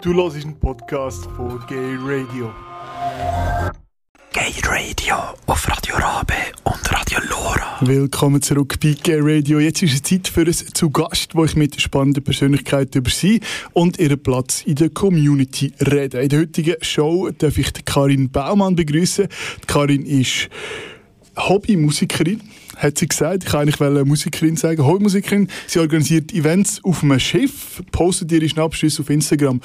Du hörst einen Podcast von Gay Radio. Gay Radio auf Radio Rabe und Radio Lora. Willkommen zurück bei Gay Radio. Jetzt ist es Zeit für ein zu Gast, wo ich mit spannenden Persönlichkeiten über sie und ihren Platz in der Community rede. In der heutigen Show darf ich Karin Baumann begrüßen. Karin ist Hobbymusikerin hat sie gesagt. Ich wollte eigentlich Musikerin sagen, Hobbymusikerin. Sie organisiert Events auf einem Schiff, postet ihre Schnappschüsse auf Instagram.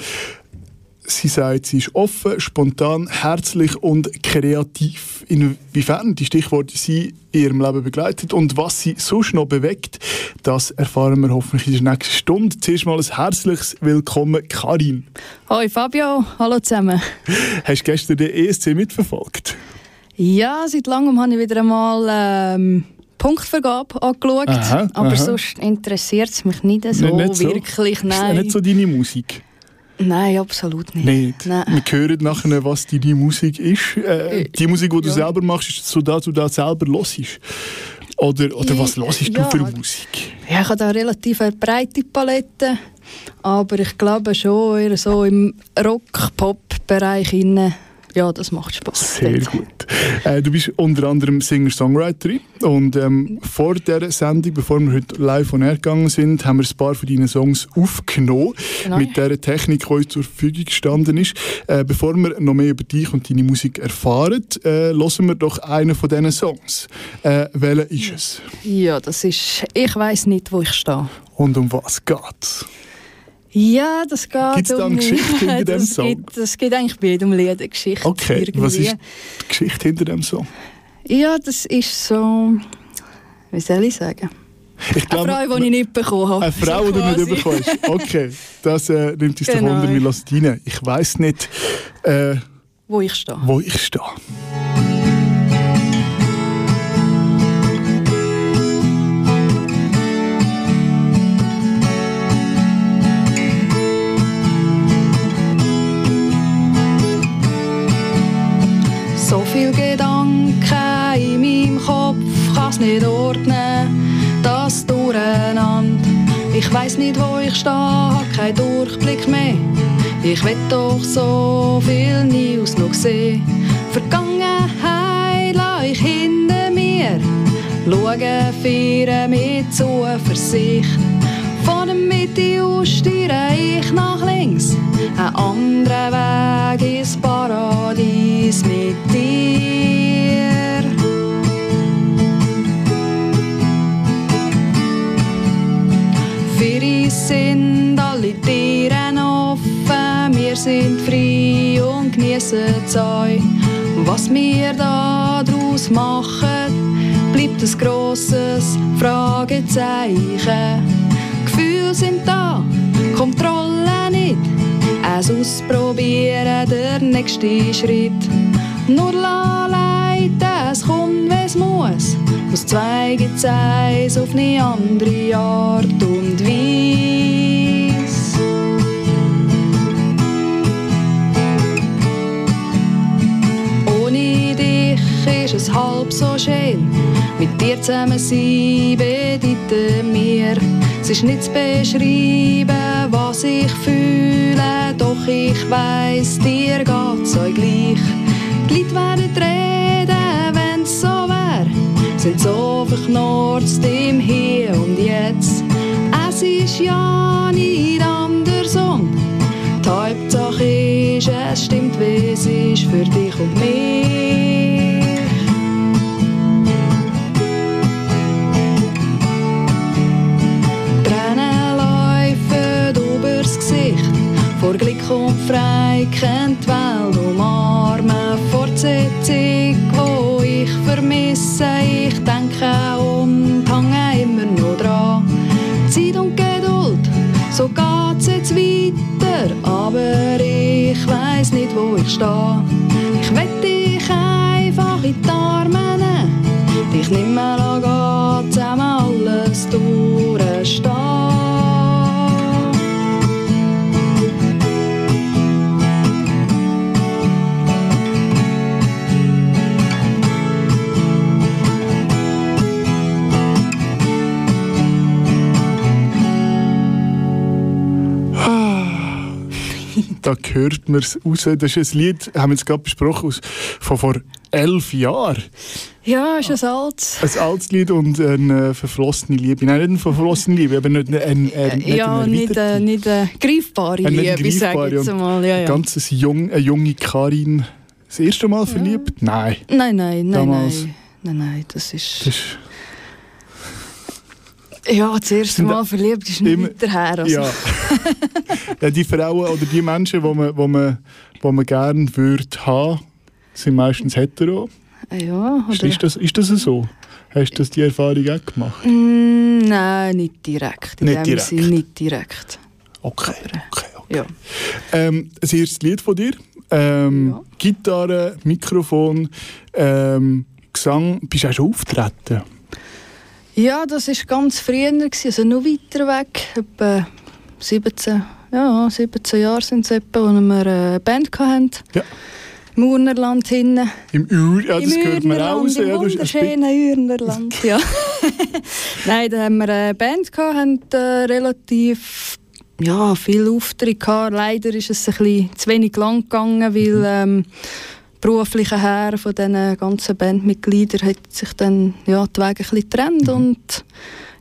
Sie sagt, sie ist offen, spontan, herzlich und kreativ. Inwiefern die Stichworte sie in ihrem Leben begleitet und was sie sonst noch bewegt, das erfahren wir hoffentlich in der nächsten Stunde. Zuerst mal ein herzliches Willkommen, Karin. Hoi Fabio, hallo zusammen. Hast du gestern den ESC mitverfolgt? Ja, seit langem habe ich wieder einmal ähm, Punktvergabe angeschaut, aha, aber aha. sonst interessiert es mich nicht so nicht, nicht wirklich. So. Nein. Ist nicht so deine Musik? Nein, absolut nicht. nicht. Nein. Wir hören nachher, was deine Musik ist. Äh, die Musik, die du ja. selber machst, ist so, dass du da selber hörst. Oder, oder was hörst ja. du für Musik? Ja, ich habe da relativ eine breite Palette, aber ich glaube schon eher so im Rock-Pop-Bereich ja, das macht Spaß. Sehr gut. Äh, du bist unter anderem Singer-Songwriterin und ähm, vor dieser Sendung, bevor wir heute live von air gegangen sind, haben wir ein paar von deinen Songs aufgenommen genau. mit der Technik, die uns zur Verfügung gestanden ist. Äh, bevor wir noch mehr über dich und deine Musik erfahren, äh, hören wir doch einen von diesen Songs. Äh, welcher ist es? Ja, das ist «Ich weiß nicht, wo ich stehe». Und um was geht's? Ja, das geht Gibt es da eine Geschichte hinter dem Song? Gibt, das gibt eigentlich bei jedem Lied eine Geschichte. Okay, irgendwie. was ist die Geschichte hinter dem Song? Ja, das ist so... Wie soll ich sagen? Ich glaub, eine Frau, die ich nicht bekommen habe. Eine Frau, die du nicht bekommen hast. Okay, das äh, nimmt uns genau. doch unter. Wir rein. Ich weiss nicht... Äh, wo ich stehe. Wo ich stehe. Kann's nicht ordnen, das Durcheinander. Ich weiß nicht, wo ich stehe, keinen Durchblick mehr. Ich will doch so viel News noch sehen. Vergangenheit lasse ich hinter mir. Schauen, feiern mit Zuversicht. Von der Mitte aus stiere ich nach links. Ein anderer Weg ins Paradies mit dir. Sind alle Tiere offen. Wir sind frei und genießen Zeug. Was wir da draus machen, bleibt ein grosses Fragezeichen sind da, Kontrolle nicht. Es ausprobieren, der nächste Schritt. Nur leiten, es kommt, wie es muss. Aus zwei gibt's eins auf eine andere Art und Weise. Ohne dich ist es halb so schön. Mit dir zusammen sein bedeutet mir es ist nicht zu beschreiben, was ich fühle, doch ich weiß, dir geht's euch gleich. Die Leute werden wär, sind so verknurzt im Hier und Jetzt. Es ist ja nicht andersrum. Die Hauptsache ist, es stimmt, wie es ist für dich und mich. vor Glück und frei kennt die Welt umarmen. Sitzung, wo ich vermisse, denke und hänge immer noch dran. Zeit und Geduld, so geht's jetzt weiter, aber ich weiß nicht, wo ich stehe. Ich will dich einfach in die Arme nehmen, dich nicht mehr gehen, zusammen alles durchstehen. Da hört man es raus. Das ist ein Lied, haben wir jetzt gerade besprochen, von vor elf Jahren. Ja, ist ein altes. Ein altes Lied und eine verflossene Liebe. Nein, nicht eine verflossene Liebe, aber nicht, eine, eine, nicht ja, eine nicht, äh, nicht eine greifbare Eine Liebe, sage ich jetzt einmal. Ja, ja. Ganz eine, jung, eine junge Karin. Das erste Mal verliebt? Nein. Nein, nein, nein, Damals. nein. Nein, nein, das ist... Das ist Ja, das erste Mal verliebt ist nicht immer- weiter her. Also. Ja. ja. Die Frauen oder die Menschen, die man, wo man, wo man gerne würde haben, sind meistens hetero. Ja, Ist, oder? ist, das, ist das so? Hast du das die Erfahrung auch gemacht? Mm, nein, nicht direkt. In Nicht dem direkt. Sinn nicht direkt. Okay, okay, okay. Ja. Ähm, das erste Lied von dir. Ähm, Ja. Gitarre, Mikrofon, ähm, Gesang. Bist du auch schon auftreten? ja, das war ganz früher, also noch weiter weg. Etwa 17, ja, 17 Jahre sind es etwa, als wir eine Band hatten. Ja. Im Urnerland hinten. Im Ur, ja, das Im hört man raus. Im Ja, wunderschönen Urnerland, ja. Nein, da haben wir eine Band gehabt, haben äh, relativ ja, viel Auftritte gehabt. Leider ist es ein bisschen zu wenig lang gegangen, weil Mhm. ähm, berufliche Herr von diesen ganzen Bandmitgliedern hat sich dann ja, die Wege ein bisschen getrennt Mhm. und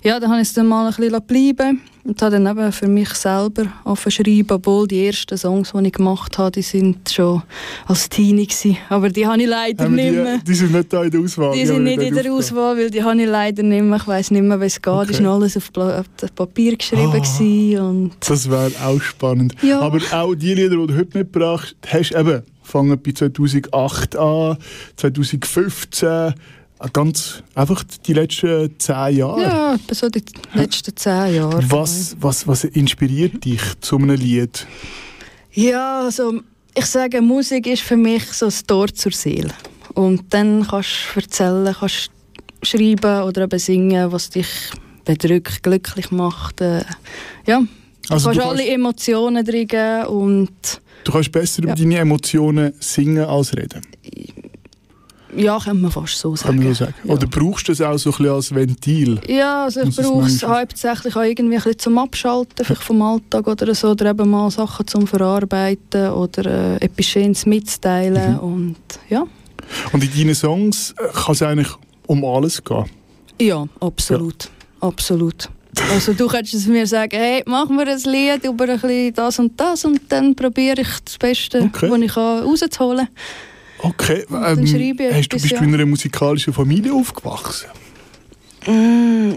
ja, dann habe ich es dann mal ein bisschen bleiben und habe dann eben für mich selber aufgeschrieben, obwohl die ersten Songs, die ich gemacht habe, die sind schon als Teenie gewesen. aber die habe ich leider nicht mehr. die, die sind nicht da in der Auswahl. Die haben sind nicht in der. Auswahl, weil die habe ich leider nicht mehr. Ich weiss nicht mehr, wie es geht. Okay. War alles auf, auf das Papier geschrieben. Gewesen Und Das wäre auch spannend. Ja. Aber auch die Lieder, die du heute mitgebracht hast, eben, fangen bei 2008 an, 2015, äh, ganz einfach die letzten zehn Jahre. ja, so die letzten zehn Jahre. Was, was, was inspiriert dich zu einem Lied? Ja, also ich sage, Musik ist für mich so ein Tor zur Seele. Und dann kannst du erzählen, kannst schreiben oder eben singen, was dich bedrückt, glücklich macht. Äh, ja, Also du du kannst alle kannst, Emotionen drin und du kannst besser Ja. über deine Emotionen singen als reden, ja, kann man fast so kann sagen. man so sagen. Ja. Oder brauchst du das auch so ein bisschen als Ventil? Ja, also ich es brauche es hauptsächlich auch irgendwie ein bisschen zum Abschalten, vielleicht vom Alltag oder so, oder eben mal Sachen zum Verarbeiten oder äh, etwas Schönes mitzuteilen Mhm. und ja. Und in deinen Songs äh, kann es eigentlich um alles gehen. Ja, absolut, absolut. Also du könntest es mir sagen, hey, mach mir ein Lied über ein bisschen das und das und dann probiere ich das Beste, Okay. was ich kann, rauszuholen. Okay, ähm, hast du, bist du ja. in einer musikalischen Familie aufgewachsen? Mm,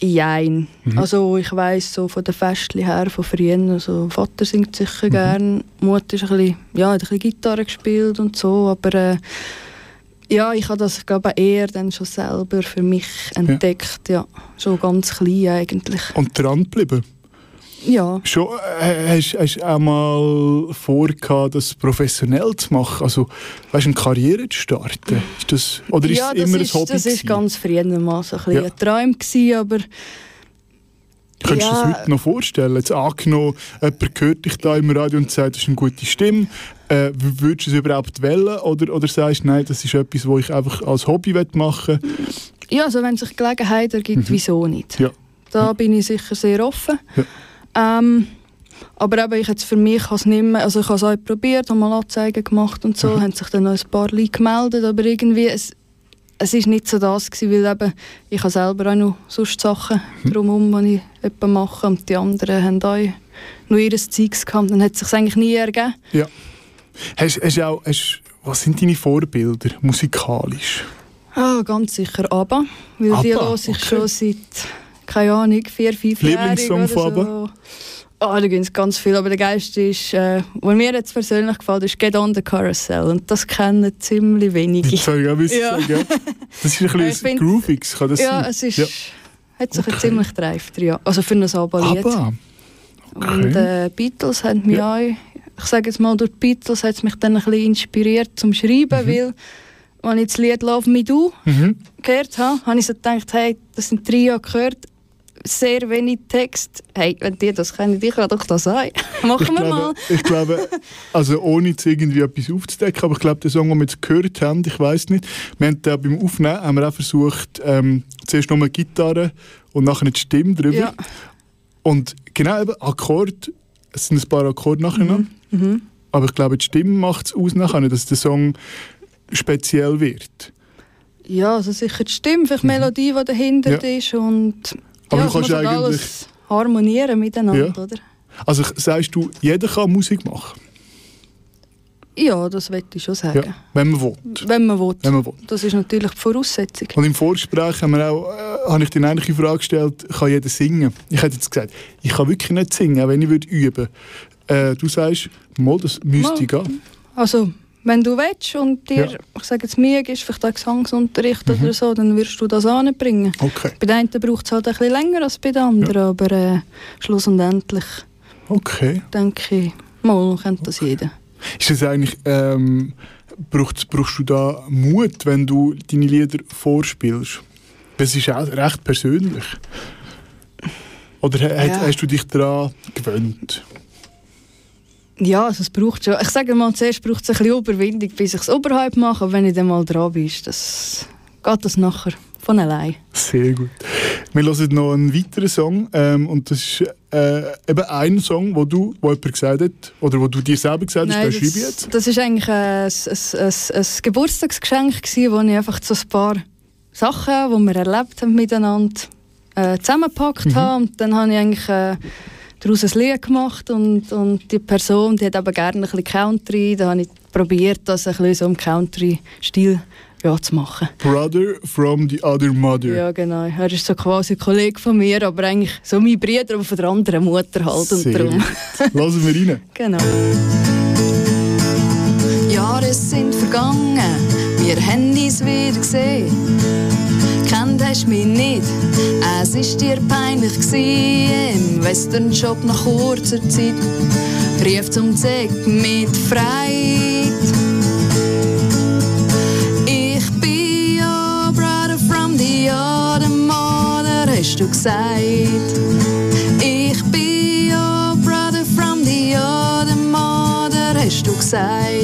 Jein. Mhm. Also ich weiss so von den Festchen her, von früher, also Vater singt sicher Mhm. gern, Mutter ist ein bisschen, ja, hat ein bisschen Gitarre gespielt und so, aber äh, ja, ich habe das glaube eher dann schon selber für mich entdeckt, ja, schon ganz klein eigentlich. Und dran geblieben? Ja, Schon, äh, hast du auch mal vor, das professionell zu machen? Also, weißt du, eine Karriere zu starten? Ist das, oder ist ja es das, immer ist, ein Hobby? das ist gewesen? ganz früher mal so ein, Ja. ein Traum gewesen, aber Könntest du ja. das heute noch vorstellen? Jetzt angenommen, jemand hört dich da im Radio und sagt, das ist eine gute Stimme. Äh, würdest du es überhaupt wählen? Oder, oder sagst du, nein, das ist etwas, was ich einfach als Hobby machen will? Ja, also wenn sich Gelegenheit ergibt, wieso nicht? Mhm. Ja. Da bin ich sicher sehr offen. Ja. Ähm, aber eben, ich jetzt für mich has nicht mehr, also ich habe es auch probiert, habe mal Anzeigen gemacht und so, Mhm. haben sich dann noch ein paar Leute gemeldet, aber irgendwie, es, es ist nicht so das gewesen, weil eben, ich habe selber auch noch sonst Sachen Mhm. drumherum, die ich etwa mache und die anderen haben auch noch ihr Zeugs gehabt, dann hat es sich eigentlich nie ergeben. Ja. Hast, hast auch, hast, was sind deine Vorbilder musikalisch? Ah, ganz sicher ABBA, weil die ABBA, höre ich okay. schon seit, keine Ahnung, vier, fünf Jahren Lieblingssong von so. ABBA? Ah, da gibt es ganz viel, aber der geilste ist, äh, was mir jetzt persönlich gefällt, ist «Get on the Carousel» und das kennen ziemlich wenige. Das soll ich auch wissen. Ja. sagen. Das ist ein bisschen find- Groovigs, kann das Ja, sein? es ist, Ja. hat sich Okay. ein ziemlich drin, ja. also für ein ABBA-Lied. Aber, Und äh, Beatles haben mich Ja. auch, ich sage jetzt mal, durch die Beatles hat es mich dann ein bisschen inspiriert zum Schreiben, Mhm. weil, als ich das Lied «Love Me Do» mhm. gehört habe, habe ich so gedacht, hey, das sind drei Jahre gehört, sehr wenig Text. Hey, wenn die das kennen, ich kann doch das sein. Machen ich, wir mal. glaube, ich glaube, also ohne jetzt irgendwie etwas aufzudecken, aber ich glaube, der Song, den wir jetzt gehört haben, ich weiß nicht, wir haben da beim Aufnehmen haben wir auch versucht, ähm, zuerst nur Gitarre und nachher die Stimme drüber. Ja. Und genau eben Akkord es sind ein paar Akkorde nachher noch. Mhm. Aber ich glaube, die Stimme macht es aus nachher, dass der Song speziell wird. Ja, also sicher die Stimme, vielleicht die Melodie, die dahinter Mhm. Ja. ist und Aber ja, du kannst eigentlich- alles harmonieren miteinander, Ja. oder? Also sagst du, jeder kann Musik machen? Ja, das würde ich schon sagen. Ja. Wenn man will. Wenn man will. Wenn man will. Das ist natürlich die Voraussetzung. Und im Vorgespräch haben wir auch, äh, habe ich dir eine Frage gestellt, kann jeder singen? Ich hätte jetzt gesagt, ich kann wirklich nicht singen, wenn ich würde üben äh, Du sagst, mal, das müsste Mal. gehen. Also, wenn du willst und dir, Ja. Mhm. ich sage jetzt mir, gibst vielleicht einen Gesangsunterricht oder so, dann wirst du das anbringen. Okay, Bei den einen braucht es halt ein bisschen länger als bei den anderen, aber äh, schlussendlich okay. denke ich, mal kennt das jeder. Ist es eigentlich, ähm, brauchst, brauchst du da Mut, wenn du deine Lieder vorspielst? Das ist auch recht persönlich. Oder Ja. hast du dich daran gewöhnt? Ja, also es braucht schon, ich sage mal, zuerst braucht es ein bisschen Überwindung, bis ich es überhaupt mache, aber wenn ich dann mal dran bin, das, geht das nachher von allein. Sehr gut. Wir hören noch einen weiteren Song. Ähm, und das ist äh, eben ein Song, wo du, wo jemand gesagt hat, oder wo du dir selber gesagt hast, Nein, den schreibe das, jetzt. das ist eigentlich ein, ein, ein, ein Geburtstagsgeschenk, gewesen, wo ich einfach so ein paar Sachen, die wir erlebt haben miteinander, äh, zusammengepackt Mhm. habe. Und dann habe ich eigentlich äh, daraus ein Lied gemacht und, und die Person, die hat aber gerne ein bisschen Country. Da habe ich probiert, das ein bisschen so im Country-Stil ja, zu machen. Brother from the other mother. Ja, genau. Er ist so quasi ein Kollege von mir, aber eigentlich so mein Bruder, aber von der anderen Mutter halt. Und Sehr darum. gut. Lassen wir rein. genau. Jahre sind vergangen, wir haben uns wieder gesehen. Hast mich nicht, es ist dir peinlich gsi im Westernjob nach kurzer Zeit. Rief zum Zeug mit Freit. Ich bin ja brother from the other mother, hast du gesagt. Ich bin ja brother from the other mother, hast du gesagt.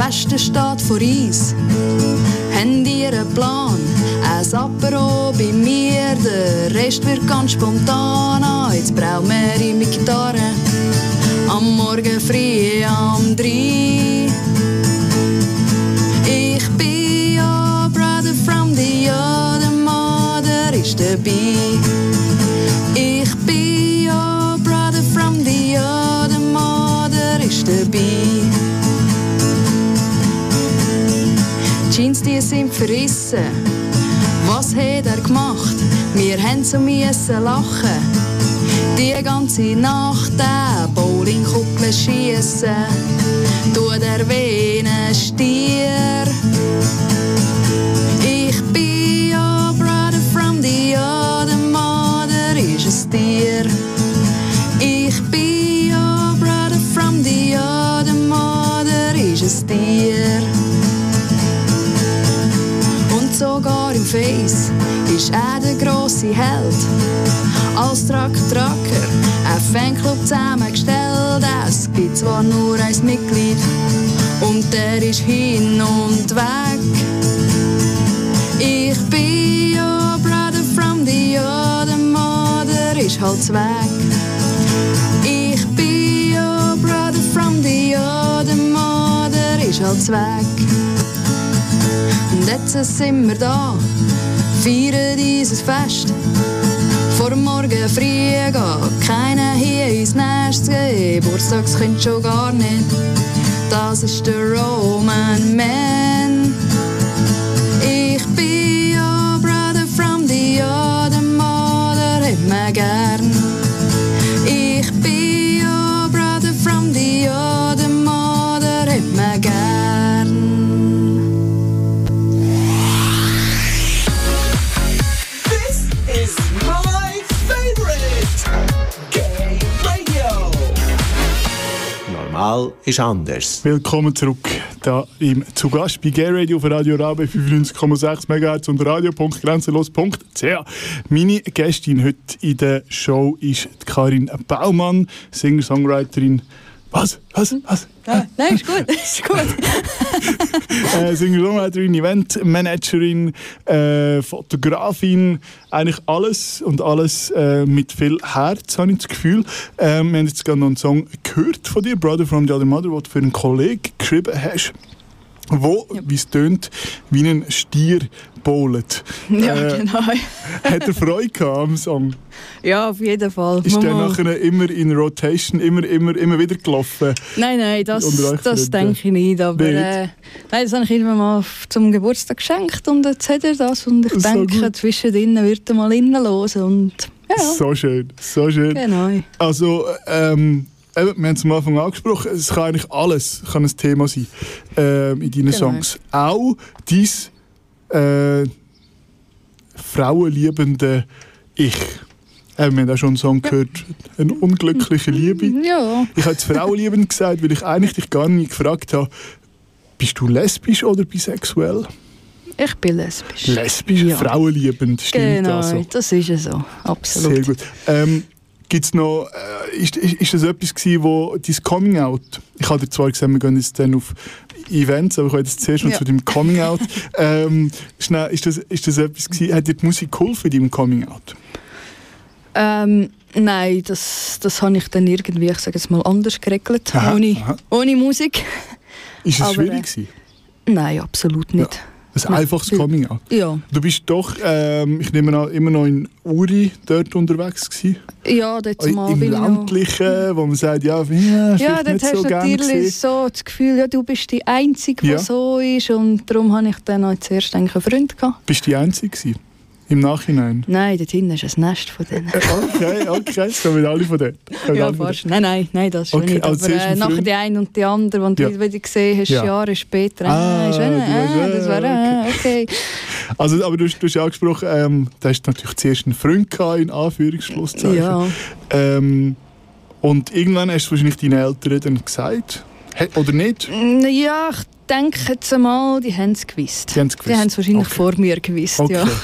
Silvester steht vor uns, haben ihr einen Plan? Ein Apero bei mir, der Rest wird ganz spontan. Ah, Jetzt brauchen wir ihm mit Gitarre, am Morgen früh am drei. Ich bin ja brother from the other mother, ist dabei. Ich bin ja brother from the other mother, ist dabei. Verrissen. Was hat er gemacht? Wir haben so müssen lachen. Die ganze Nacht den Bowlingkugeln schiessen. Tut er wie ein Stier. Ich bin ja brother from the other mother, ist es dir. Ich bin ja brother from the other mother, ist es dir. Face ist er der grosse Held. Als Truck-Trucker ein Fanclub zusammengestellt. Es gibt zwar nur ein Mitglied und der ist hin und weg. Ich bin ja brother from the other mother, ist halt weg. Ich bin ja brother from the other mother, ist halt weg. Und jetzt sind wir da, feiern dieses Fest. Vor morgen früh geht keiner hier ins Nest. Geburtstagskind schon gar nicht. Das ist der Roman Man. Ist anders. Willkommen zurück da im zu Gast bei Gay Radio auf Radio Rabe 95,6 MHz und radio.grenzenlos.ch. Meine Gästin heute in der Show ist Karin Baumann, Singer-Songwriterin, Was? Was? Was? Ah, nein, ist gut. ist gut. äh, Singer-Songwriterin, Eventmanagerin, äh, Fotografin, eigentlich alles und alles äh, mit viel Herz, habe ich das Gefühl. Ähm, wir haben jetzt gerade noch einen Song gehört von dir, Brother from the Other Mother, den du für einen Kollegen geschrieben hast, wo, wie es tönt, wie ein Stier bowlet. Ja, Äh, genau. Hat er Freude gehabt am Song? Ja, auf jeden Fall. Ist der nachher immer in Rotation, immer, immer, immer wieder gelaufen? Nein, nein, das, das denke ich nicht. Aber Nicht? äh, nein, das habe ich ihm mal zum Geburtstag geschenkt und jetzt hat er das. Und ich So denke, gut. zwischendrin wird er mal innen hören. Und ja, So schön, so schön. genau. Also, ähm, eben, wir haben es am Anfang angesprochen, es kann eigentlich alles kann ein Thema sein ähm, in deinen Genau. Songs. Auch dein äh, frauenliebende Ich. Äh, wir haben auch schon einen Song gehört, eine unglückliche Liebe. Ja, Ich habe jetzt frauenliebend gesagt, weil ich eigentlich dich gar nicht gefragt habe, bist du lesbisch oder bisexuell? ich bin lesbisch. Lesbisch, Ja. frauenliebend, stimmt Genau, also. das ist es so. Absolut. Sehr gut. Ähm, Gibt's noch, äh, ist, ist, ist das etwas gewesen, wo dein Coming Out, ich habe dir zwar gesagt, wir gehen jetzt dann auf Events, aber ich wollte jetzt zuerst noch Ja. zu deinem Coming Out. ähm, schnell, ist, das, ist das etwas gewesen, hat dir die Musik geholfen in deinem Coming Out? Ähm, nein, das, das habe ich dann irgendwie, ich sage jetzt mal, anders geregelt. Aha, ohne, aha. ohne Musik. Ist es Aber, schwierig äh, gewesen? Nein, absolut nicht. Ein einfaches Coming Out. Ja, Du bist doch, ähm, ich nehme an, immer noch in Uri dort unterwegs gewesen. ja dort mal Im bin ich noch... Ländlichen, wo man sagt, ja, ja, Ja, dort hast so du natürlich gesehen. so das Gefühl, ja, du bist die Einzige, die Ja. so ist. Und darum habe ich dann auch zuerst einen Freund gehabt. Bist du die Einzige gewesen? Im Nachhinein? Nein, dort hinten ist ein Nest von denen. Okay, okay, es kommen alle von dort. Kommen Ja, fast. Nein, nein, nein, das schon Okay, nicht. also Aber äh, nachher die eine und die andere, die Ja. du wieder gesehen hast, Ja. Jahre später. Ah, Ah, ist, du ah, das war ah, okay. Also, aber du, hast- du hast ja angesprochen, ähm, du hast natürlich zuerst einen Freund gehabt, in Anführungsschlusszeichen. Ja. Ähm, und irgendwann hast du wahrscheinlich deinen Eltern dann gesagt, oder nicht? Mm, Ja, ich denke jetzt einmal, die haben es gewusst. Die haben es Die haben es wahrscheinlich Okay. vor mir gewusst, Okay. ja.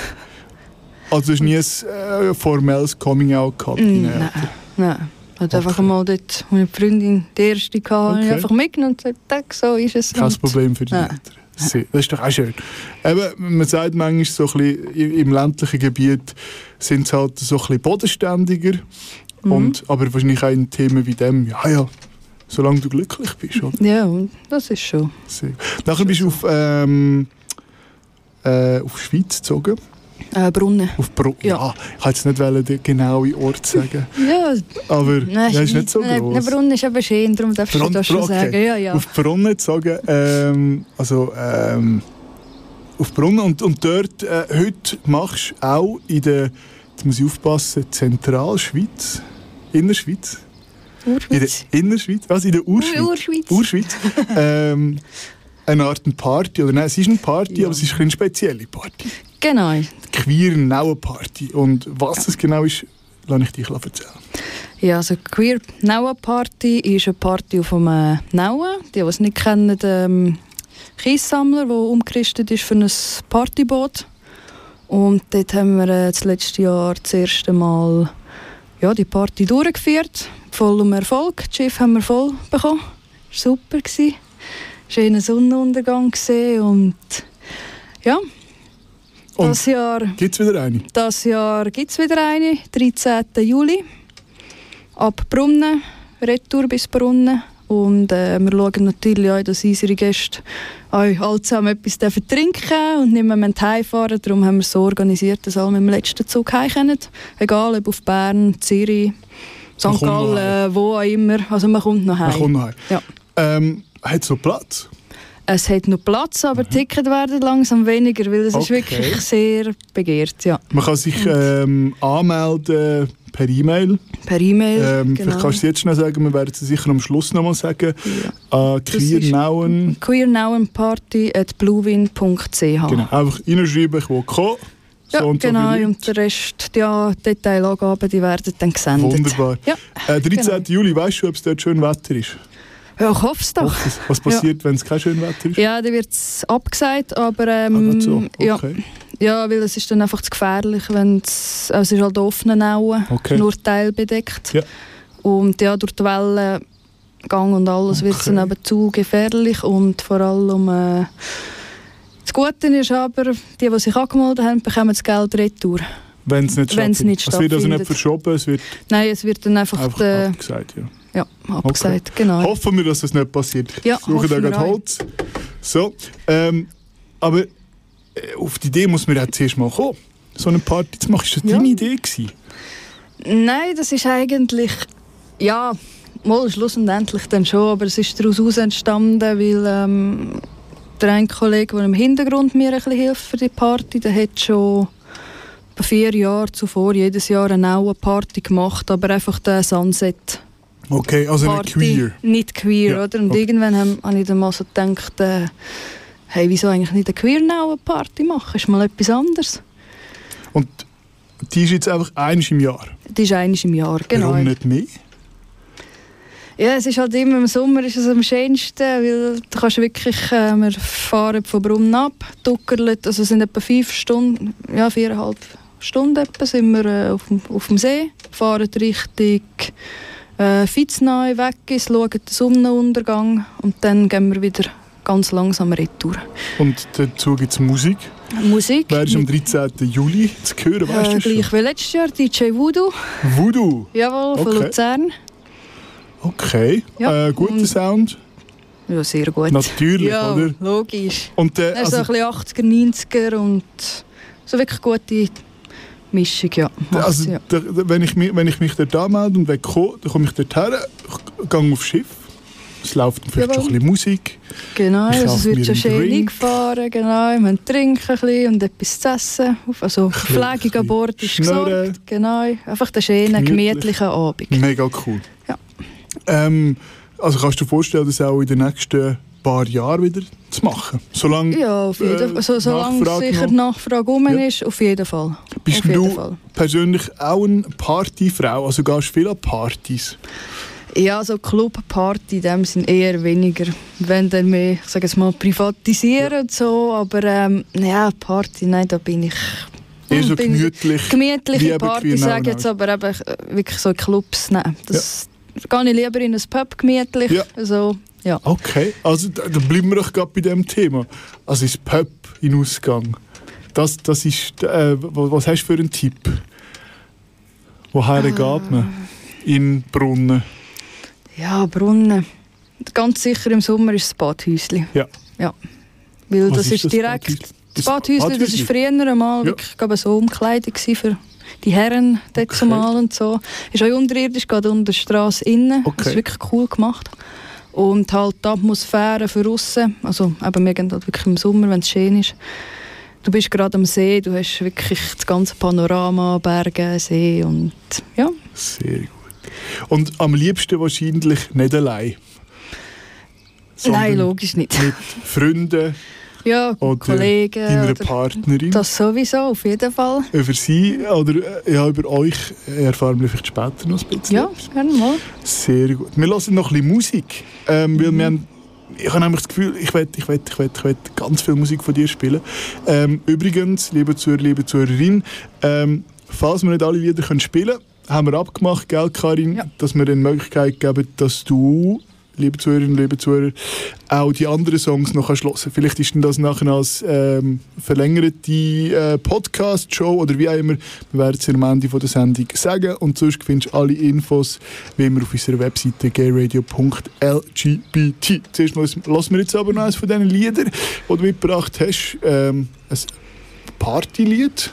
Also du hast nie ein äh, formelles Coming-out gehabt? Mm, Nein, nein. Ich hatte einfach Okay. mal dort, meine Freundin, die erste hatte, Okay. einfach mitgenommen und gesagt, «Tag, so ist es. Kein Problem für die Ja. Eltern. Das ist doch auch schön. Eben, man sagt manchmal, so ein bisschen, im ländlichen Gebiet sind sie halt so ein bisschen bodenständiger. Mhm. Und, aber wahrscheinlich auch in Themen wie dem, ja, ja, solange du glücklich bist. Oder? Ja, das ist schon. Sehr. Nachher bist du auf, ähm, äh, auf Schweiz gezogen. Äh, Brunnen. Auf Bro ja. Ja. Ich wollte jetzt nicht den genauen Ort sagen. Ja, Aber nein, das ist nicht so groß. nein, Brunnen ist eben schön, darum darfst Brunn- du das schon okay. sagen. Ja, ja. Auf Brunnen gezogen. Ähm, also, ähm, auf Brunnen. Und, und dort, äh, heute machst du auch in der, jetzt muss ich aufpassen, Zentralschweiz, Innerschweiz. In der Urschweiz. Innerschweiz, was? In der Urschweiz. Urschweiz. Urschweiz. ähm, eine Art Party, oder nein, es ist eine Party, Ja. aber es ist eine spezielle Party. Genau. Die Queer Nauen Party. Und was das genau ist, lasse ich dich erzählen. Ja, also Queer Naua Party ist eine Party auf dem äh, Nauen. Die, die es nicht kennen, ähm, Kiessammler, der umgerüstet ist für ein Partyboot. Und dort haben wir äh, das letzte Jahr das erste Mal ja, die Party durchgeführt. Vollem Erfolg. Das Schiff haben wir voll bekommen. Das war super. Schöner Sonnenuntergang gesehen und ja, Und das Jahr gibt es wieder eine? das Jahr gibt es wieder eine, 13. Juli. Ab Brunnen, Retour bis Brunnen. Und äh, wir schauen natürlich auch, dass unsere Gäste auch alle zusammen etwas dürfen trinken und nicht mehr heimfahren Darum haben wir es so organisiert, dass alle mit dem letzten Zug heim können. Egal ob auf Bern, Zürich, St. Gallen, wo auch immer. Also man kommt noch heim. Man kommt noch heim. Ja. Ähm, hat es so Platz? Es hat noch Platz, aber die Tickets werden langsam weniger, weil es ist Mhm. Okay. wirklich sehr begehrt. Ja. Man kann sich ähm, anmelden per E-Mail. Per E-Mail. Ähm, genau. Vielleicht kannst du es jetzt schnell sagen, wir werden es sicher am Schluss nochmal sagen. Ja. Äh, Queernauen. queernauenparty at bluewin.ch. Genau. Einfach reinschreiben, ich will kommen. Ja, so und so genau. Leute. Und der Rest, die ja, Detailangaben, die werden dann gesendet. Wunderbar. Ja, Äh, 13. genau. Juli, weißt du, ob es dort schön Wetter ist? Ja ich hoffe es doch. Es. Was passiert, wenn es kein schön Wetter ist? Ja, dann wird es abgesagt, aber Ah, ähm, grad so. ja, Okay. ja, weil es ist dann einfach zu gefährlich, wenn es, also es ist halt offene Auen, Okay. nur teilbedeckt. Ja. Und ja, durch die Wellen Gang und alles wird Okay. dann eben zu gefährlich und vor allem äh, das Gute ist aber, die, die sich angemeldet haben, bekommen das Geld retour. Wenn es nicht Wenn's stattfindet. nicht Es wird also nicht stattfindet. verschoben, es wird Nein, es wird dann einfach, einfach abgesagt. Ja. Ja, abgesagt, genau. Hoffen wir, dass das nicht passiert. Ich Ja, suche da gerade. Holz. So, ähm, aber äh, auf die Idee muss man ja zuerst mal kommen. So eine Party zu machen, ist das Ja. deine Idee gewesen? Nein, das ist eigentlich, ja, mal schlussendlich dann schon, aber es ist daraus entstanden, weil ähm, der ein Kollege, der im Hintergrund mir ein bisschen hilft für die Party, der hat schon vier Jahre zuvor jedes Jahr eine neue Party gemacht, aber einfach der Sunset Okay, also nicht Party, queer. nicht queer, Ja, oder? Und okay. irgendwann habe hab ich dann mal so gedacht, äh, hey, wieso eigentlich nicht eine queer neue Party machen? Ist mal etwas anderes. Und die ist jetzt einfach eins im Jahr. Das ist eines im Jahr, genau. Warum nicht mehr? Ja, es ist halt immer im Sommer ist es am schönsten, weil du kannst wirklich, äh, wir fahren von Brunnen ab, Duckerlet, also sind etwa fünf Stunden, ja viereinhalb Stunden etwa sind wir äh, auf, auf dem See, fahren Richtung äh, Fitznau weg, schauen den Sonnenuntergang und dann gehen wir wieder ganz langsam retour. Und dazu gibt es Musik. Musik, Wer ist am 13. Juli zu hören? Weißt äh, du gleich wie letztes Jahr, DJ Voodoo, Voodoo. jawohl, von Okay. Luzern. Okay. Ja, äh, guter und- Sound. Ja, sehr gut. Natürlich, ja, oder? logisch. Und äh, ist also, so ein bisschen 80er, 90er und so wirklich gute Mischung, ja. also ja. da, wenn, ich mich, wenn ich mich dort anmelde und wegkomme, dann komme ich dort her, gehe aufs Schiff. Es läuft vielleicht Jawohl. schon ein bisschen Musik. Genau, also es wird schon einen schön eingefahren, genau. Wir haben trinken ein bisschen und etwas zu essen. Also Pflege an Bord ist schnurren. gesorgt, genau. Einfach der schöne, Gemütlich. gemütliche Abend. Mega cool. Ja. Ähm, also kannst du dir vorstellen, das auch in den nächsten paar Jahren wieder zu machen? Solange Ja, auf jeden Äh. Also, solange Nachfrage sicher noch? Nachfrage um Ja. ist, auf jeden Fall. bist jeden du Fall. persönlich auch eine Partyfrau, also gehst du viel an Partys. Ja, so Clubparty in dem sind eher weniger. Wenn dann mehr, ich sage jetzt mal, privatisieren und so. Aber ähm, ja, Party, nein, da bin ich. Eher so gemütlich. Gemütliche Party, sage ich jetzt aber eben äh, wirklich so in Clubs. Nein, das gehe ich lieber in ein Pub gemütlich. Ja. So, ja. Okay, also da, da bleiben wir doch gerade bei dem Thema. Also ins Pub in Ausgang. Das, das ist, äh, was, hast du für einen Tipp? Woher Ah. geht man? In Brunnen. ja, Brunnen. Ganz sicher im Sommer ist das Badhäuschen. Ja. ja. Weil Was das ist, direkt. Badhäuschen? Das Badhäuschen, das war früher einmal Ja. wirklich glaube, so Umkleidung für die Herren dort Okay. und so. Ist auch unterirdisch, geht unter der Straße innen. Das Okay. ist wirklich cool gemacht. Und halt die Atmosphäre für aussen, also eben wir gehen halt wirklich im Sommer, wenn es schön ist. Du bist gerade am See, du hast wirklich das ganze Panorama, Berge, See und ja. Sehr gut. Und am liebsten wahrscheinlich nicht allein. Nein, logisch nicht. Mit Freunden Ja, oder Kollegen deiner oder Partnerin. das sowieso, auf jeden Fall. über sie oder äh, ja, über euch erfahren wir vielleicht später noch ein bisschen. Ja, gerne mal. Sehr gut. Wir hören noch ein bisschen Musik, ähm, weil Mhm. wir haben, ich habe nämlich das Gefühl, ich will, ich will, ich will, ich will ganz viel Musik von dir spielen. Ähm, übrigens, liebe Zuhörer, liebe Zuhörerin, ähm, falls wir nicht alle Lieder können spielen können, haben wir abgemacht, gell, Karin, Ja. dass wir die Möglichkeit geben, dass du, liebe Zuhörerinnen, liebe Zuhörer, auch die anderen Songs noch hören Vielleicht ist denn das nachher als ähm, verlängerte äh, Podcast-Show oder wie auch immer. Wir werden es am Ende von der Sendung sagen. Und sonst findest du alle Infos wie immer auf unserer Webseite gayradio.lgbt. Zuerst mal lassen wir jetzt aber noch eines von diesen Liedern, die du mitgebracht hast. Ähm, ein Partylied.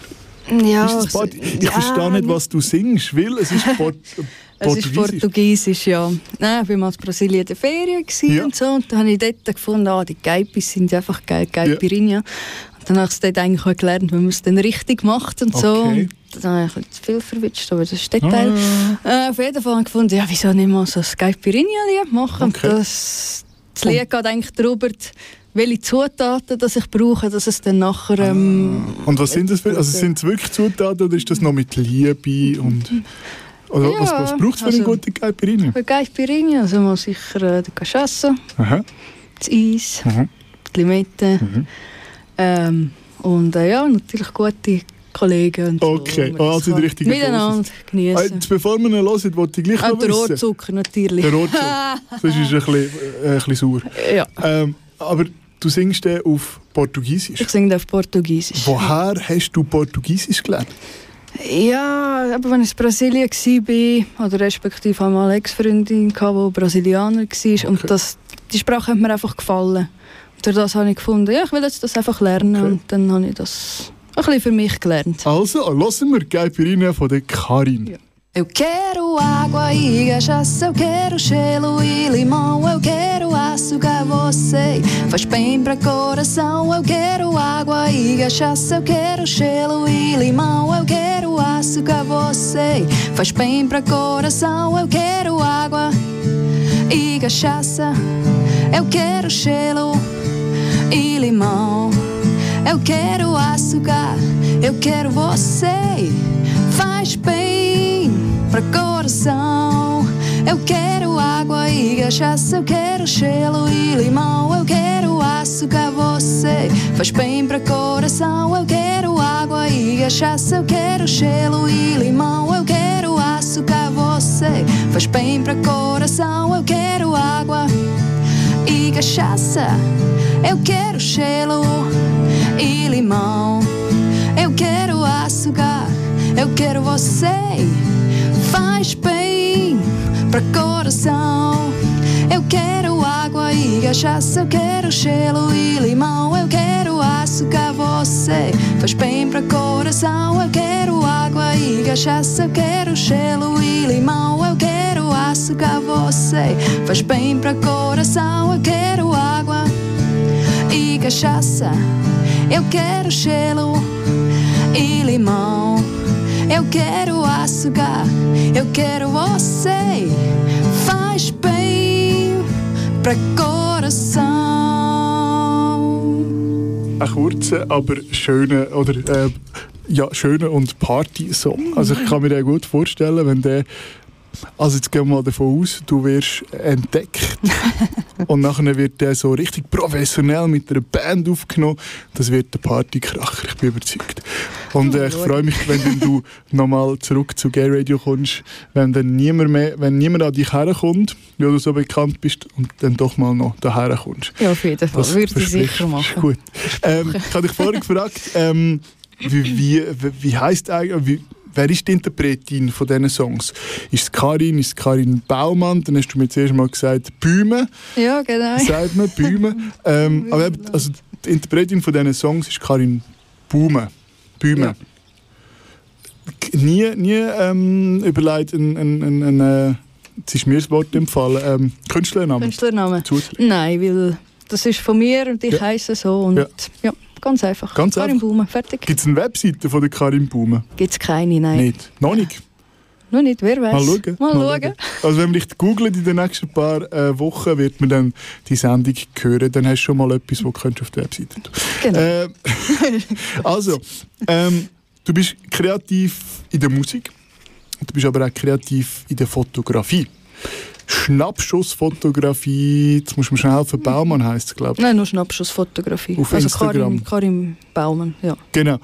Ja, Party? Ich ja, verstehe nicht, was du singst, weil es ist Es ist Portugiesisch. Ja. Nein, ich war mal in Brasilien in der Ferien Ja. und so. Und dann habe ich dort gefunden, ah, die Gaipis sind einfach geil, Caipirinha. Und dann habe ich es dort eigentlich auch gelernt, wie man es dann richtig macht und so. Okay. Und dann habe ich ein bisschen zu viel verwitscht, aber das ist Detail. Ah. Äh, auf jeden Fall habe ich gefunden, ja, wieso nicht mal so ein Caipirinha-Lied machen? Okay. Und Das, das Lied geht eigentlich darüber, welche Zutaten dass ich brauche, dass es dann nachher... Ähm, Und was sind das für? Also sind es wirklich Zutaten oder ist das noch mit Liebe und oder was, Ja, was braucht es für also- eine gute Caipirinha? Für Caipirinha, also mal sicher äh, die Cachaça, Aha. das Eis, Mhm. die Limette Mhm. ähm, und äh, ja, natürlich gute Kollegen und so. Okay, wo man also das in der kann richtigen Miteinander Äh, genießen. Jetzt, bevor wir ihn hören, wollte ich gleich Auch noch der wissen. Rohrzucker natürlich. Der Rotzucker. Sonst ist er ein bisschen, äh, ein bisschen sauer. Ja, Ähm, aber du singst den auf Portugiesisch. ich singe auf Portugiesisch. Woher hast du Portugiesisch gelernt? Ja, aber wenn ich in Brasilien war, oder respektive einmal eine Ex-Freundin, die Brasilianer war, und das, die Sprache hat mir einfach gefallen. Und durch das habe ich gefunden, ja, ich will jetzt das einfach lernen, Okay. und dann habe ich das ein bisschen für mich gelernt. Also, hören wir Caipirinha von der Karin. Ja. Eu quero água e cachaça, eu quero gelo e limão, eu quero açúcar, você faz bem pra coração. Eu quero água e cachaça, eu quero gelo e limão, eu quero açúcar, você faz bem pra coração. Eu quero água e cachaça, eu quero gelo e limão, eu quero açúcar, eu quero você faz bem pra coração. Eu quero água e cachaça, eu quero gelo e limão, eu quero açúcar, você faz bem pra coração. Eu quero água e cachaça, eu quero gelo e limão, eu quero açúcar, você faz bem pra coração. Eu quero água e cachaça, eu quero gelo e limão. Eu quero açúcar, eu quero você. Faz bem pra coração. Eu quero água e cachaça, eu quero gelo e limão. Eu quero açúcar, você faz bem pra coração. Eu quero água e cachaça, eu quero gelo e limão. Eu quero açúcar, você faz bem pra coração. Eu quero água e cachaça. Eu quero gelo e limão. Eu quero açúcar, eu quero você. Faz bem pra coração. Ein kurzer, aber schöner, oder, äh, ja, schöner und Party-Song. Also ich kann mir den gut vorstellen, wenn der also jetzt gehen wir mal davon aus, du wirst entdeckt und nachher wird der so richtig professionell mit einer Band aufgenommen. Das wird der Partykracher, ich bin überzeugt. Und äh, ich freue mich, wenn du nochmal zurück zu Gay Radio kommst, wenn dann niemand mehr, wenn niemand an dich herkommt, weil du so bekannt bist und dann doch mal noch daher kommst. Ja, auf jeden Fall. Das Würde ich sicher machen. Gut. Ähm, ich habe dich vorhin gefragt, ähm, wie, wie, wie, wie heisst eigentlich, wie, wer ist die Interpretin von diesen Songs? Ist es Karin, ist es Karin Baumann? Dann hast du mir zuerst mal gesagt, Bühme, Ja, genau. sagt man, Bühme. Ähm, aber also die Interpretin von diesen Songs ist Karin Baume. Bühme. Ja. Nie, nie ähm, überlegt, ein, ein, ein, ein, äh, jetzt ist mir das Wort empfallen, ähm, Künstlername. Künstlername? Zusätzlich. Nein, weil das ist von mir und ich Ja. heiße so. Und Ja. ja. Ganz einfach. Ganz Karin einfach. Fertig. Gibt es eine Webseite von der Karin Baume? Gibt es keine, nein. Nicht. Noch nicht. Nur nicht, wer weiß. Mal schauen. Mal schauen. Also wenn wir dich googelt in den nächsten paar äh, Wochen, wird man dann die Sendung hören. Dann hast du schon mal etwas, was du auf der Webseite tun Genau. äh, Also, ähm, du bist kreativ in der Musik. Du bist aber auch kreativ in der Fotografie. Schnappschussfotografie, jetzt muss man schnell helfen, Baumann heisst es, glaube ich. Nein, nur Schnappschussfotografie. Auf also Instagram. Karin, Karin Baumann, ja. Genau.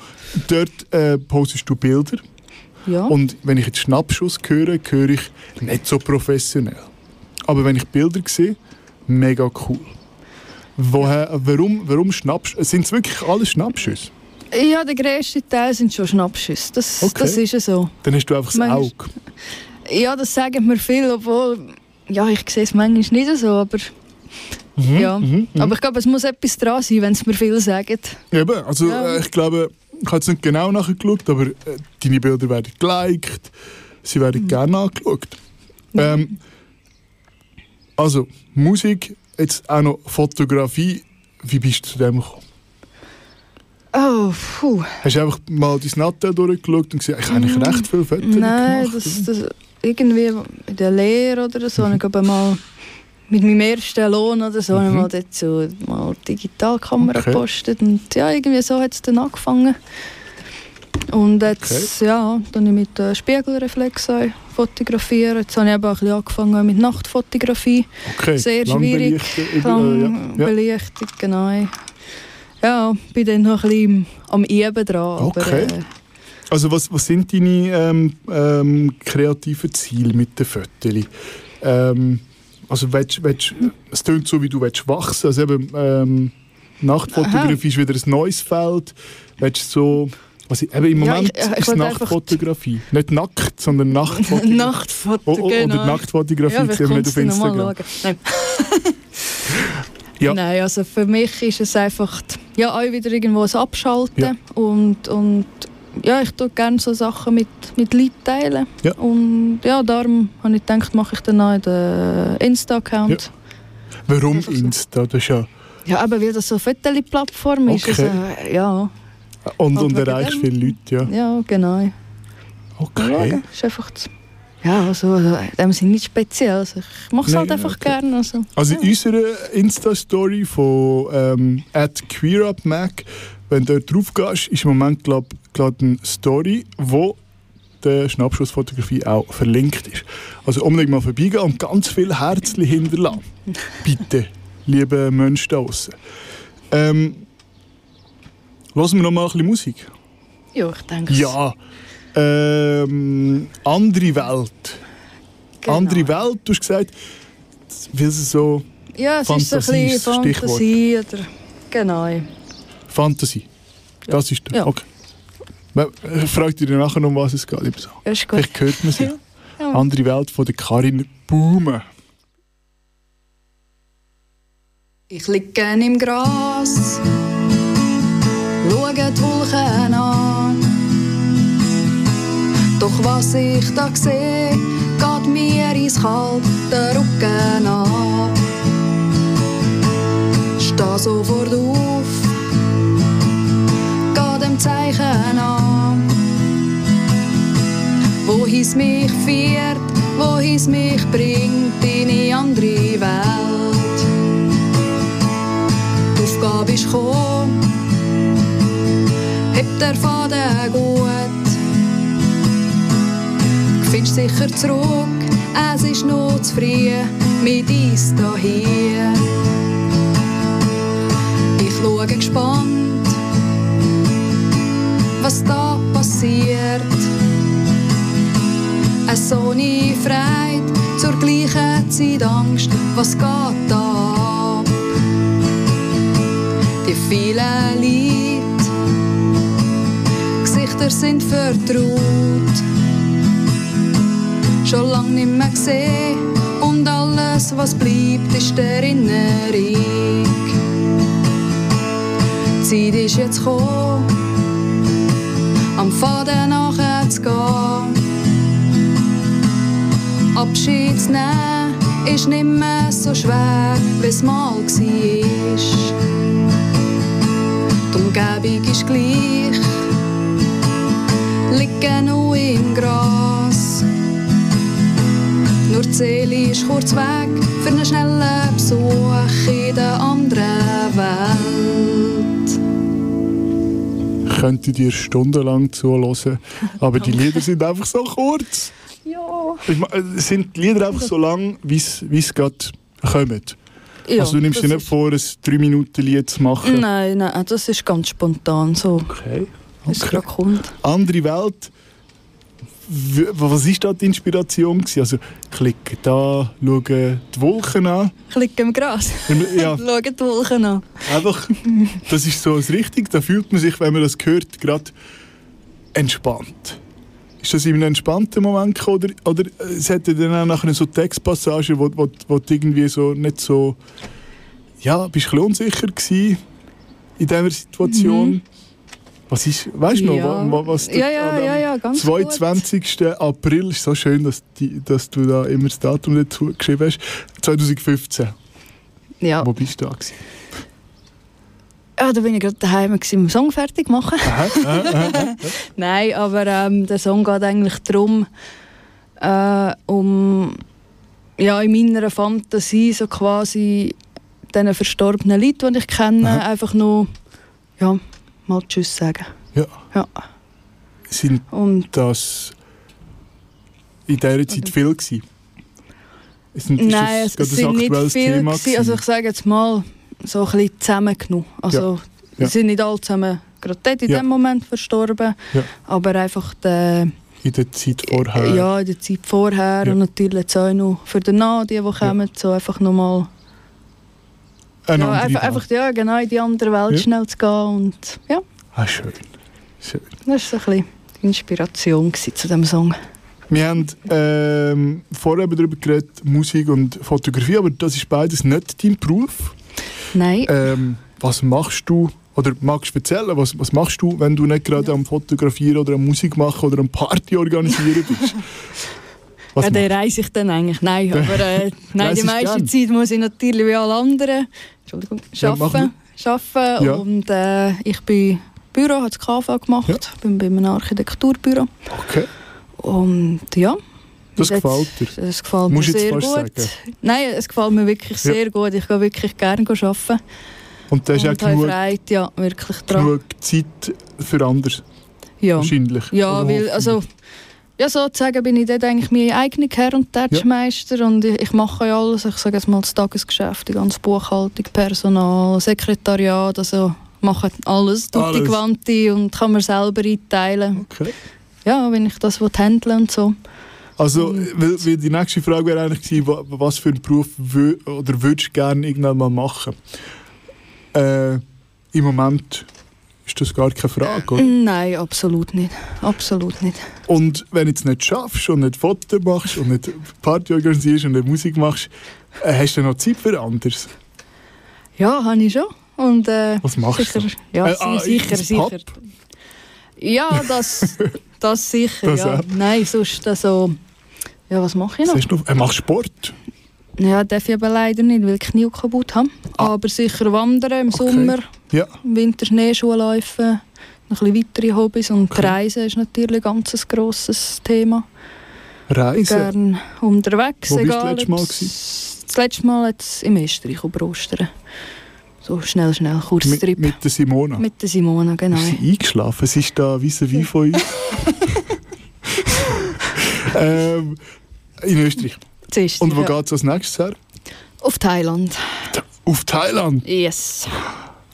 Dort äh, postest du Bilder. ja. Und wenn ich jetzt Schnappschuss höre, höre ich nicht so professionell. Aber wenn ich Bilder sehe, mega cool. Woher, warum, warum Schnappschüsse? Sind es wirklich alle Schnappschüsse? ja, der grösste Teil sind schon Schnappschüsse. Das, Okay. das ist ja so. Dann hast du einfach das Auge. Ja, das sagen mir viel, obwohl... Ja, ich sehe es manchmal nicht so, aber... ja. mhm, mhm. Aber ich glaube, es muss etwas dran sein, wenn es mir viel sagen. Eben, also Ja. äh, ich glaube, ich habe jetzt nicht genau nachgeschaut, aber äh, deine Bilder werden geliked, sie werden gerne angeschaut. Ähm, also, Musik, jetzt auch noch Fotografie. Wie bist du zu dem gekommen? Oh, puh. Hast du einfach mal dein Nattel durchgeschaut und gesagt, ich habe eigentlich recht viel Fotos Mm. Nein, gemacht? das, das, irgendwie in der Lehre oder so, ich glaube mal mit meinem ersten Lohn oder so, mhm. mal so mal Digitalkamera Okay. gepostet und ja, irgendwie so hat es dann angefangen. Und jetzt, ja, dann habe ich mit äh, Spiegelreflex auch fotografieren. Jetzt habe ich eben auch ein bisschen angefangen mit Nachtfotografie. okay. sehr schwierig, äh, Lang ja. Genau. Ja, bin dann noch ein bisschen am Üben dran. Okay. Aber, äh, Also was, was sind deine ähm, ähm, kreativen Ziele mit den Fotos? Ähm, also willst, willst, es klingt so, wie du willst wachsen. Also eben, ähm, Nachtfotografie ist wieder ein neues Feld. Willst so... Also eben im Ja, Moment ich- ich ist einfach- Nachtfotografie. Nicht nackt, sondern Nachtfotografie. Nachtfoto, Oh, oh, genau. Oder Nachtfotografie ja, sehen wir nicht auf Instagram. Nein. Ja. Nein, also für mich ist es einfach, ja, auch wieder irgendwo ein Abschalten Ja. und, und ja, ich tue gerne so Sachen mit, mit Leuten teilen. Ja. Und ja, darum habe ich gedacht, mache ich dann auch den Insta-Account. Warum Einfach so. Insta? Das ist ja... Ja. eben, weil das so eine Fotoplattform ist. Okay. Also, ja, Und, Aber und erreichst dem- viele Leute, ja. ja, genau. Okay. Ja, ist einfach das, ja, also, in dem Sinne nicht speziell. Also, ich mache es halt einfach okay. gerne. Also. Also in unserer Insta-Story von ähm, @queerupmac, wenn du dort drauf gehst, ist im Moment glaub, glaub eine Story, wo der Schnappschussfotografie auch verlinkt ist. Also unbedingt mal vorbeigehen und ganz viel Herzchen hinterlassen. Bitte, liebe Menschen da draussen. Ähm, Hören wir noch mal ein bisschen Musik? Ja, ich denke es. Ja. Ähm, andere Welt. Genau. Andere Welt, du hast gesagt, weil es so Ja, es ist so ein Fantasie ist bisschen. Fantasie. Oder, genau. Fantasie. Das ist Ja. okay. Äh, fragt dich nachher, um was es geht. Lieber so. Ja, ist gut. Vielleicht hört man sie. Ja. Ja. Andere Welt von der Karin Baume. Ich lieg gern im Gras, schaue die Wolken an. Doch was ich da sehe, geht mir ins kalte Rücken an. Steh auf, geh dem Zeichen an. Wohin es mich führt, wohin es mich bringt in eine andere Welt. Die Aufgabe ist gekommen, hebt der Faden gut. Du findest sicher zurück, es ist noch zu früh mit uns hier. Ich schaue gespannt, was da passiert. Eine Sonne Freude, zur gleichen Zeit Angst, was geht da ab? Die vielen Leute, Gesichter sind vertraut. Schon lang nicht mehr gesehen und alles, was bleibt, ist die Erinnerung. Die Zeit ist jetzt gekommen, am Faden nachher zu gehen. Abschied zu nehmen ist nicht mehr so schwer, wie es mal war. Die Umgebung ist gleich, liegen nur im Gras. Nur die Seele ist kurz weg für einen schnellen Besuch in der anderen Welt. Ich könnte dir stundenlang zuhören, aber die Lieder sind einfach so kurz. Ja. Ich meine, Sind die Lieder einfach so lang, wie es es gerade kommen? ja also du nimmst dir nicht vor, ein 3-Minuten-Lied zu machen? Nein, nein, das ist ganz spontan so, Okay. es okay. gerade kommt. Andere Welt. Was war da die Inspiration? Also klicken da, schauen die Wolken an. Liege im Gras, Ja, schaue die Wolken an. einfach, das ist so das Richtige. Da fühlt man sich, wenn man das hört, gerade entspannt. Ist das in einem entspannten Moment gekommen, oder, oder äh, es hätte dann auch nachher so Textpassagen, wo, wo, wo du irgendwie so nicht so, ja, bist du ein bisschen unsicher gewesen in dieser Situation? Was ist, weißt du noch. Ja. wa- was du Ja, ja, ja, ja, ganz gut. 22. April, ist so schön, dass, die, dass du da immer das Datum dazu geschrieben hast, 2015. Ja. Wo bist du da gewesen? ja, da bin ich gerade daheim gewesen, den Song fertig machen. Aha, aha, aha. Nein, aber ähm, der Song geht eigentlich darum, äh, um ja, in meiner Fantasie so quasi diesen verstorbenen Leuten, die ich kenne, einfach nur ja, mal Tschüss sagen. Ja. Ja. Sind Und das in dieser Zeit viel gewesen? Ist Nein, es, sind nicht viel. Thema Gewesen. Also ich sage jetzt mal so ein bisschen zusammengenommen. Also Sie Ja. sind nicht alle zusammen gerade in Ja. dem Moment verstorben, Ja. aber einfach der, In der Zeit vorher. ja, in der Zeit vorher Ja. und natürlich jetzt auch noch für danach, die, die kommen, so einfach nochmal Eine ja, einfach, einfach ja, genau in die andere Welt Ja. schnell zu gehen und ja, Ah, schön. schön. das war so ein bisschen die Inspiration zu dem Song. Wir haben ähm, vorher darüber geredet, Musik und Fotografie, aber das ist beides nicht dein Beruf. Nein, Ähm, was machst du, oder magst du erzählen, was, was machst du, wenn du nicht gerade am Fotografieren oder am Musik machen oder am Party organisieren bist? Was ja, dann reise ich dann eigentlich. Nein, aber äh, nein, die meiste? Zeit muss ich natürlich wie alle anderen Entschuldigung, Ja, arbeiten. arbeiten Ja. Und äh, ich bin Büro, habe das KV gemacht, Ja. bin bei einem Architekturbüro. Okay, Und ja, das gefällt dir. es gefällt Musst mir sehr gut. sagen. Nein, es gefällt mir wirklich sehr gut. Ich gehe wirklich gerne arbeiten. Und da ist auch und genug, Freude, ja, wirklich dran. genug Zeit für anders, Ja. wahrscheinlich. Ja, weil, also, ja, sozusagen bin ich dort eigentlich mein eigener Herr und Touchmeister und ich, ich mache ja alles, ich sage jetzt mal das Tagesgeschäft, die ganze Buchhaltung, Personal, Sekretariat, also mache alles, Alles. quanti und kann mir selber einteilen. Okay. Ja, wenn ich das handeln und so. Also, weil, weil die nächste Frage wäre eigentlich gewesen, wa- was für einen Beruf wö oder würdest du gerne irgendwann mal machen? Äh, Im Moment ist das gar keine Frage, oder? Nein, absolut nicht. Absolut nicht. Und wenn du es nicht schaffst und nicht Fotos machst und nicht Party organisierst und nicht Musik machst, äh, hast du noch Zeit für anderes? Ja, habe ich schon. Und, äh, Was machst sicher, du? Ja, Äh, ah, sicher, sicher. Pub? Ja, das, das sicher. Das ja. auch. Nein, sonst also, ja, was mache ich noch? Du, äh, machst Sport? Ja, darf ich aber leider nicht, weil ich Knie kaputt habe. Ah. Aber sicher wandern im Okay. Sommer, Ja. im Winter Schneeschuhe laufen, noch ein bisschen weitere Hobbys. Und Okay. Reisen ist natürlich ein ganz grosses Thema. Ich bin Reisen? gerne unterwegs. Wo bist du egal, das letzte Mal Das letzte Mal jetzt in Österreich über Ostern. So schnell, schnell, Mit, Kurztrip. Mit, mit der Simona? der Simona, genau. Ist sie eingeschlafen? Sie ist da vis-à-vis von uns. ähm, in Österreich. Zuerst, Und wo ja. geht es als nächstes her? Auf Thailand. Auf Thailand? Yes.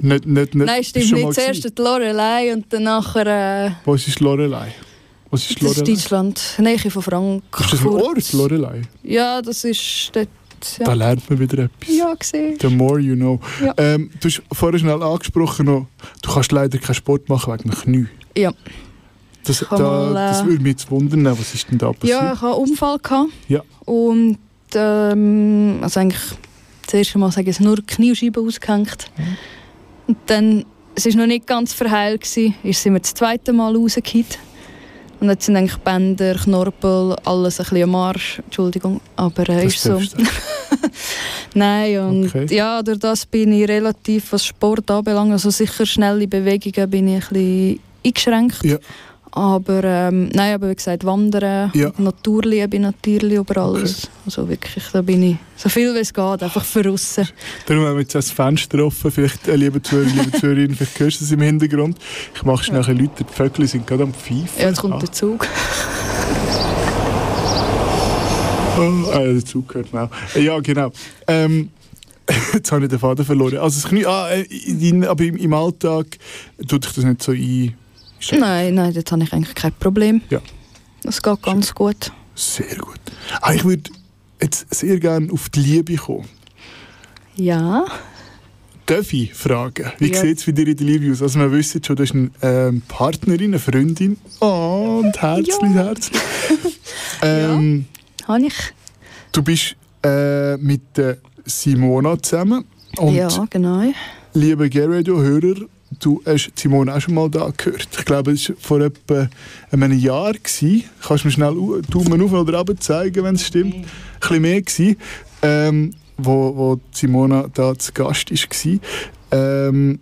Nicht, nicht, nicht, Nein, stimmt nicht. Zuerst die Lorelei und dann nachher... Äh, Was ist Lorelei? Was ist das ist Lorelei? Deutschland, Nähe von Frankfurt. Ist das ein Ort, Lorelei? Ja, das ist dort. Da Ja, lernt man wieder etwas. ja gesehen. The more you know. Ja. Ähm, du hast vorher schnell angesprochen, noch, du kannst leider keinen Sport machen wegen dem Knie. Ja. Das, da, mal, äh, das würde mich jetzt wundern, was ist denn da passiert? Ja, ich hatte einen Unfall. Gehabt. Ja. Und ähm, also eigentlich das erste Mal sage ich, nur die Kniescheibe ausgehängt. Mhm. Und dann, es war noch nicht ganz verheilt, gewesen, ist sind wir das zweite Mal rausgefallen. Und jetzt sind eigentlich Bänder, Knorpel, alles ein bisschen am Arsch. Entschuldigung, aber äh, ist so. Nein, und Okay. ja, durch das bin ich relativ, was Sport anbelangt, also sicher schnelle Bewegungen bin ich ein bisschen eingeschränkt. Ja. Aber ähm, nein, aber wie gesagt, Wandern, Ja. Naturliebe natürlich über alles. Also wirklich, da bin ich so viel wie es geht, einfach verrissen. Darum haben wir jetzt das Fenster offen. Vielleicht, äh, liebe Zuhörer, liebe Zuhörerinnen, vielleicht hörst du es im Hintergrund. Ich mache schnell bisschen Leute. Die Vögel sind gerade am Pfeifen. Ja, jetzt kommt ah. der Zug. Oh, ja, der Zug gehört mir auch. Äh, Ja, genau. Ähm, jetzt habe ich den Faden verloren. Also das Knie, ah, äh, in, aber im, im Alltag tut dich das nicht so ein... Ist Nein, nein, dort habe ich eigentlich kein Problem. Ja. Das geht ganz gut. Sehr gut. Ah, ich würde jetzt sehr gerne auf die Liebe kommen. Ja. Darf ich fragen, wie Ja. sieht es bei dir in der Liebe aus? Also wir wissen schon, du hast eine ähm, Partnerin, eine Freundin. Oh, und herzlich, Ja. herzlich. ähm, Habe ich? Du bist äh, mit der Simona zusammen. Und ja, genau. liebe G-Radio-Hörer, du hast Simona auch schon mal da gehört. Ich glaube, es war vor etwa einem Jahr. Gewesen. Kannst du mir schnell Daumen auf oder runter zeigen, wenn es stimmt? Ein bisschen mehr gewesen, ähm, wo, wo Simona da zu Gast war. Ähm,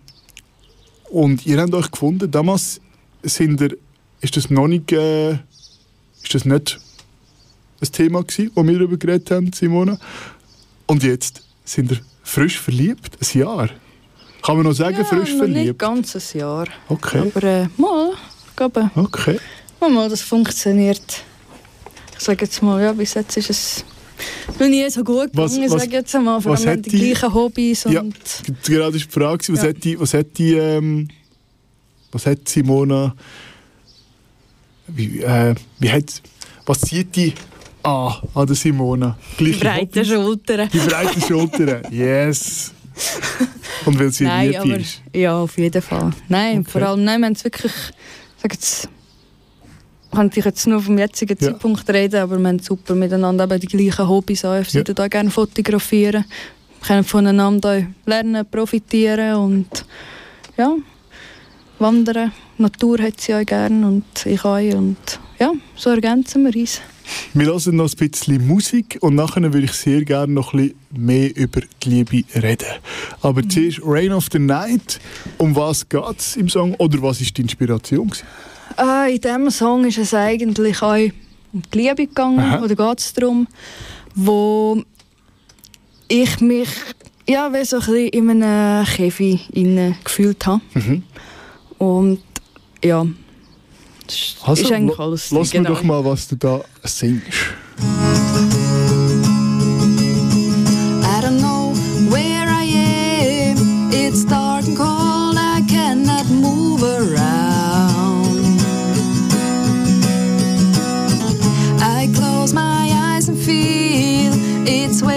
und ihr habt euch gefunden. Damals sind ihr, ist das noch nicht, äh, ist das nicht ein Thema gewesen, wo wir darüber geredet haben, Simona. Und jetzt sind ihr frisch verliebt, ein Jahr. Kann man noch sagen, ja, frisch noch nicht verliebt? ganz ein Jahr. Okay, Aber äh, mal, glaube, okay. mal, mal, das funktioniert. Ich sage jetzt mal, ja, bis jetzt ist es noch nie so gut Was- gegangen, was- sage ich jetzt einmal. Vor allem die die- gleichen Hobbys und Ja, gerade ist die Frage, was, Ja. hat die, was hat die, ähm, was hat Simona, wie, äh, wie hat, was zieht die an, an der Simona? die Gleiche breiten Hobbys? Schultern. Die breiten Schultern, yes. Und weil sie Nein, lieb aber ist. ja, auf jeden Fall. Nein, Okay. vor allem, nein, wir haben es wirklich, ich sage jetzt, ich kann natürlich jetzt nur vom jetzigen Ja. Zeitpunkt reden, aber wir haben super miteinander eben die gleichen Hobbys auch. Sie Ja. da gerne fotografieren. Wir können voneinander lernen, profitieren und ja, wandern. Natur hat sie auch gerne und ich auch. Und ja, so ergänzen wir uns. Wir hören noch ein bisschen Musik und nachher würde ich sehr gerne noch ein bisschen mehr über die Liebe reden. Aber Mhm. zuerst Rain of the Night. Um was geht es im Song oder was ist die Inspiration? Ah, in diesem Song ist es eigentlich auch um die Liebe gegangen, Aha. oder geht es darum, wo ich mich ja, wie so ein bisschen in einem Käfig gefühlt habe. Mhm. Und ja, ist, Also, ist eigentlich lo- alles. Lass mir doch mal, was du da singst. I don't know where I am. It's dark and cold. I cannot move around. I close my eyes and feel it's waiting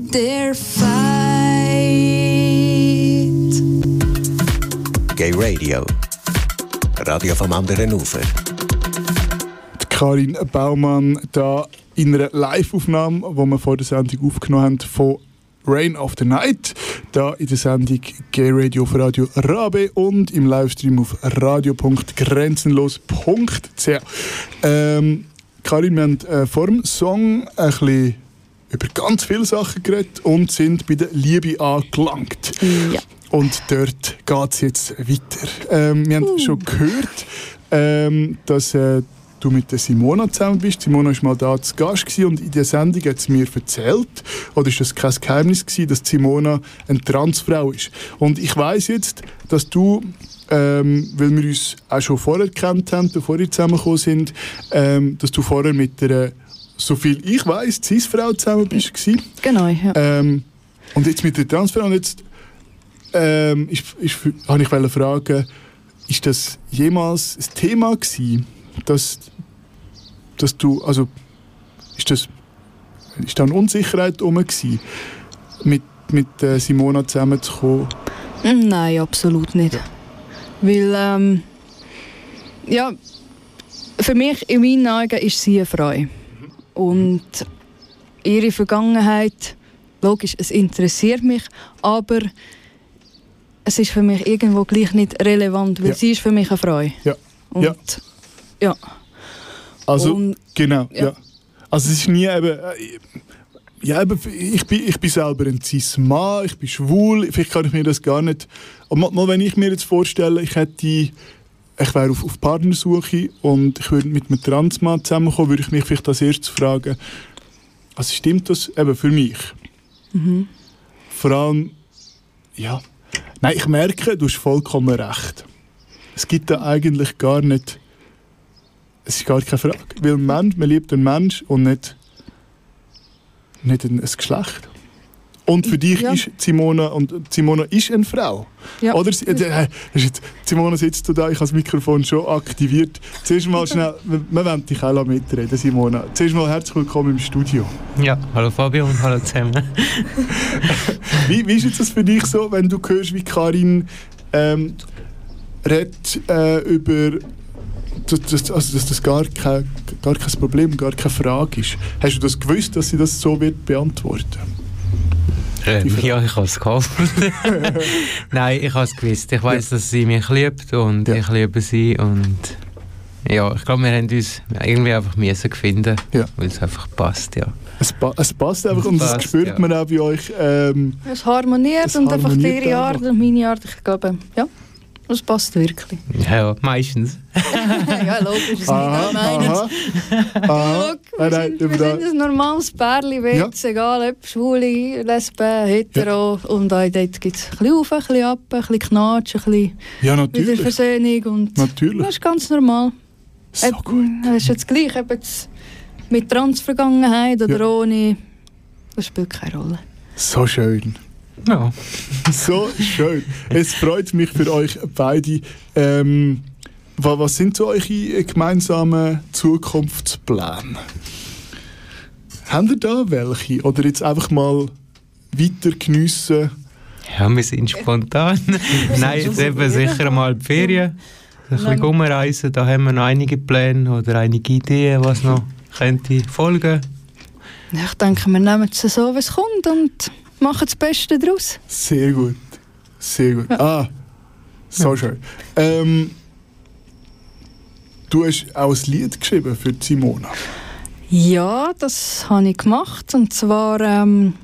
and their fight. Gay Radio. Radio vom anderen Ufer. Die Karin Baumann da in einer Live-Aufnahme, die wir vor der Sendung aufgenommen haben, von Rain of the Night, da in der Sendung Gay Radio auf Radio Rabe und im Livestream auf radio.grenzenlos.ch. Ähm, Karin, wir haben äh, vor dem Song ein bisschen über ganz viele Sachen geredet und sind bei der Liebe angelangt. Ja. Und dort geht es jetzt weiter. Ähm, wir haben schon gehört, ähm, dass äh, du mit der Simona zusammen bist. Simona war mal da zu Gast gewesen und in der Sendung hat sie mir erzählt, oder ist das kein Geheimnis gewesen, dass Simona eine Transfrau ist. Und ich weiß jetzt, dass du, ähm, weil wir uns auch schon vorher kennt haben, bevor wir zusammengekommen sind, ähm, dass du vorher mit der, so viel ich weiß, Cis-Frau zusammen bist. gewesen. Genau, ja. Ähm, und jetzt mit der Transfer und jetzt ähm, ich, ich, habe ich fragen, ist das jemals ein Thema gewesen, dass, dass du, also ist das, ist da eine Unsicherheit rum gewesen, mit mit äh, Simona zusammenzukommen? Mm, Nein, absolut nicht. Weil, ähm, ja, für mich, in meinen Augen, ist sie eine Frau. Und ihre Vergangenheit, logisch, es interessiert mich, aber es ist für mich irgendwo gleich nicht relevant, weil Ja. sie ist für mich eine Frau. Ja. Und, Ja. ja. Also, Und- genau, ja. ja. Also es ist nie eben... Äh, ja, eben, ich bin, ich bin selber ein cis-Mann, ich bin schwul, vielleicht kann ich mir das gar nicht... Aber mal, mal wenn ich mir jetzt vorstelle, ich hätte... Ich wäre auf, auf Partnersuche und ich würde mit einem Transmann zusammenkommen, würde ich mich vielleicht als erstes fragen, also stimmt das eben für mich? Vor allem, ja... Nein, ich merke, du hast vollkommen recht. Es gibt da eigentlich gar nicht... Es ist gar keine Frage. Weil ein Mensch, man liebt einen Mensch und nicht, nicht ein, ein Geschlecht. Und für dich Ja. ist Simona, und Simona ist eine Frau. Ja. Oder? sie- äh, jetzt, Simona sitzt du da, ich habe das Mikrofon schon aktiviert. Zuerst mal schnell, wir, wollen dich auch mitreden, Simona. Zuerst mal herzlich willkommen im Studio. Ja, hallo Fabio und hallo zusammen. Wie, wie ist jetzt das für dich so, wenn du hörst, wie Karin ähm, redet äh, über dass, dass, also, dass das gar kein, gar kein Problem, gar keine Frage ist. Hast du das gewusst, dass sie das so wird beantworten? Ähm, ja, ich habe es gehofft. Nein, ich habe es gewusst. Ich weiß, dass sie mich liebt und Ja. ich liebe sie und ja, ich glaube, wir haben uns irgendwie einfach müssen finden, Ja. weil es einfach passt, ja. Es, pa es passt einfach Es und das passt, spürt ja. man auch bei euch. Ähm, Es harmoniert Es und einfach harmoniert ihre Art einfach. und meine Art, ich glaube, ja, es passt wirklich. Ja, ja meistens. ja, logisch, das ist aha, nicht meinen. aha, aha. Schau, Nein, wir nein, sind, wir sind ein normales Pärchen, Ja. egal ob Schwule, Lesben, Hetero. Und auch dort gibt es ein bisschen auf, ein bisschen ab, ein bisschen Knatsch, ein bisschen Ja, natürlich. Wiederversöhnung. Und Natürlich. das ist ganz normal. So Ob- gut. Das ist jetzt gleich, ob jetzt mit Transvergangenheit oder Ja. ohne, das spielt keine Rolle. So schön. Ja. So schön. Es freut mich für euch beide. Ähm, wa- was sind so eure gemeinsamen Zukunftspläne? Habt ihr da welche? Oder jetzt einfach mal weiter geniessen? Ja, wir sind spontan. Nein, jetzt eben sicher mal die Ferien. Ein bisschen rumreisen, da haben wir noch einige Pläne oder einige Ideen, was noch könnte folgen. Ich denke, wir nehmen es so, wie es kommt und machen das Beste daraus. Sehr gut. Sehr gut. Ah, so schön. Ähm, du hast auch ein Lied geschrieben für Simona. Ja, das habe ich gemacht. Und zwar, ähm,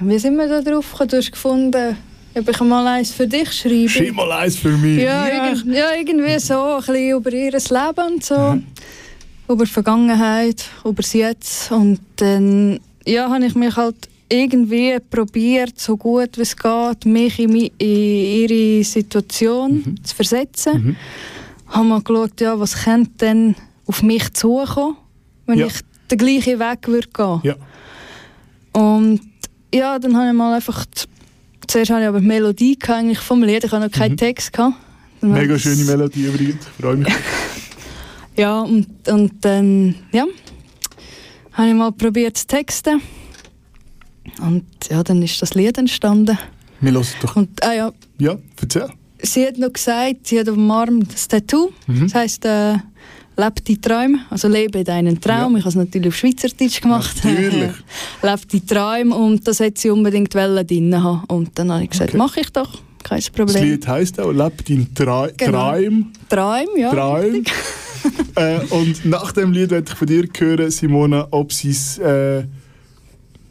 wie sind wir da drauf gekommen? Du hast gefunden, ob ich mal eins für dich schreibe. Schreib mal eins für mich. Ja, Irgend, ja, irgendwie so, ein bisschen über ihr Leben und so. Über die Vergangenheit, über das Jetzt. Und dann ja, habe ich mich halt irgendwie probiert, so gut wie es geht, mich in, in ihre Situation zu versetzen. Mhm. Habe mal geschaut, ja, was könnte denn auf mich zukommen, wenn Ja. ich den gleichen Weg würde gehen Ja. und ja, dann habe ich mal einfach... Die, zuerst hatte ich aber die Melodie eigentlich vom Lied, ich hatte noch keinen Text. Gehabt. Dann habe Mhm. Mega schöne Melodie übrigens. Freue mich. Ja, und, und dann, ja, habe ich mal probiert zu texten. Und ja, dann ist das Lied entstanden. Wir hören doch. Und ah ja, Ja, erzähl. sie hat noch gesagt, sie hat auf dem Arm das Tattoo. Mhm. Das heisst, äh, «Leb die Träume», also «Lebe deinen Traum». Ja. Ich habe es natürlich auf Schweizerdeutsch gemacht. Natürlich. «Leb die Träume» und das hat sie unbedingt drin haben. Und dann habe ich gesagt, Okay. mache ich doch, kein Das Problem. Lied heisst auch «Leb dein Tra Genau. Traum». Träume, ja. Traum. äh, und nach dem Lied werde ich von dir hören, Simona, ob sie es. Äh,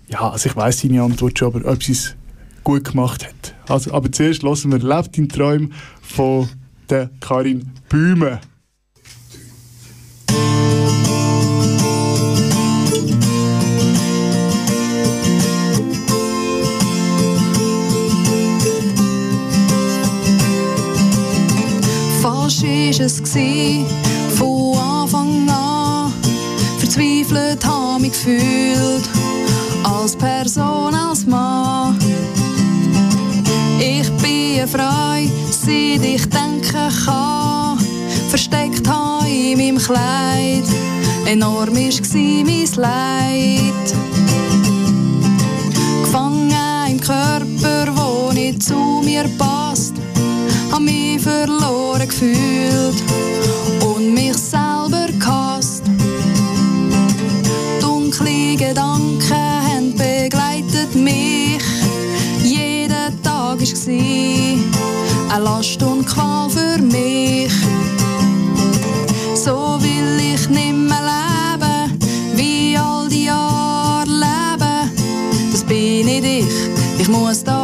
ja, also ich weiß deine Antwort schon, aber ob sie es gut gemacht hat. Also, aber zuerst hören wir «Leb dein Traum» von der Karin Bühme. Falsch war es von Anfang an. Verzweifelt habe mich gefühlt, als Person, als Mann. Ich bin Frau, seit ich denken kann. Versteckt habe in meinem Kleid, enorm war mein Leid. Gefangen im Körper, wo nicht zu mir passt. Hab mich verloren gefühlt und mich selber gehasst. Dunkle Gedanken Tag war eine Last und Qual für mich. So will ich nimmer leben, wie all die Jahre leben. Das bin nicht ich, ich muss da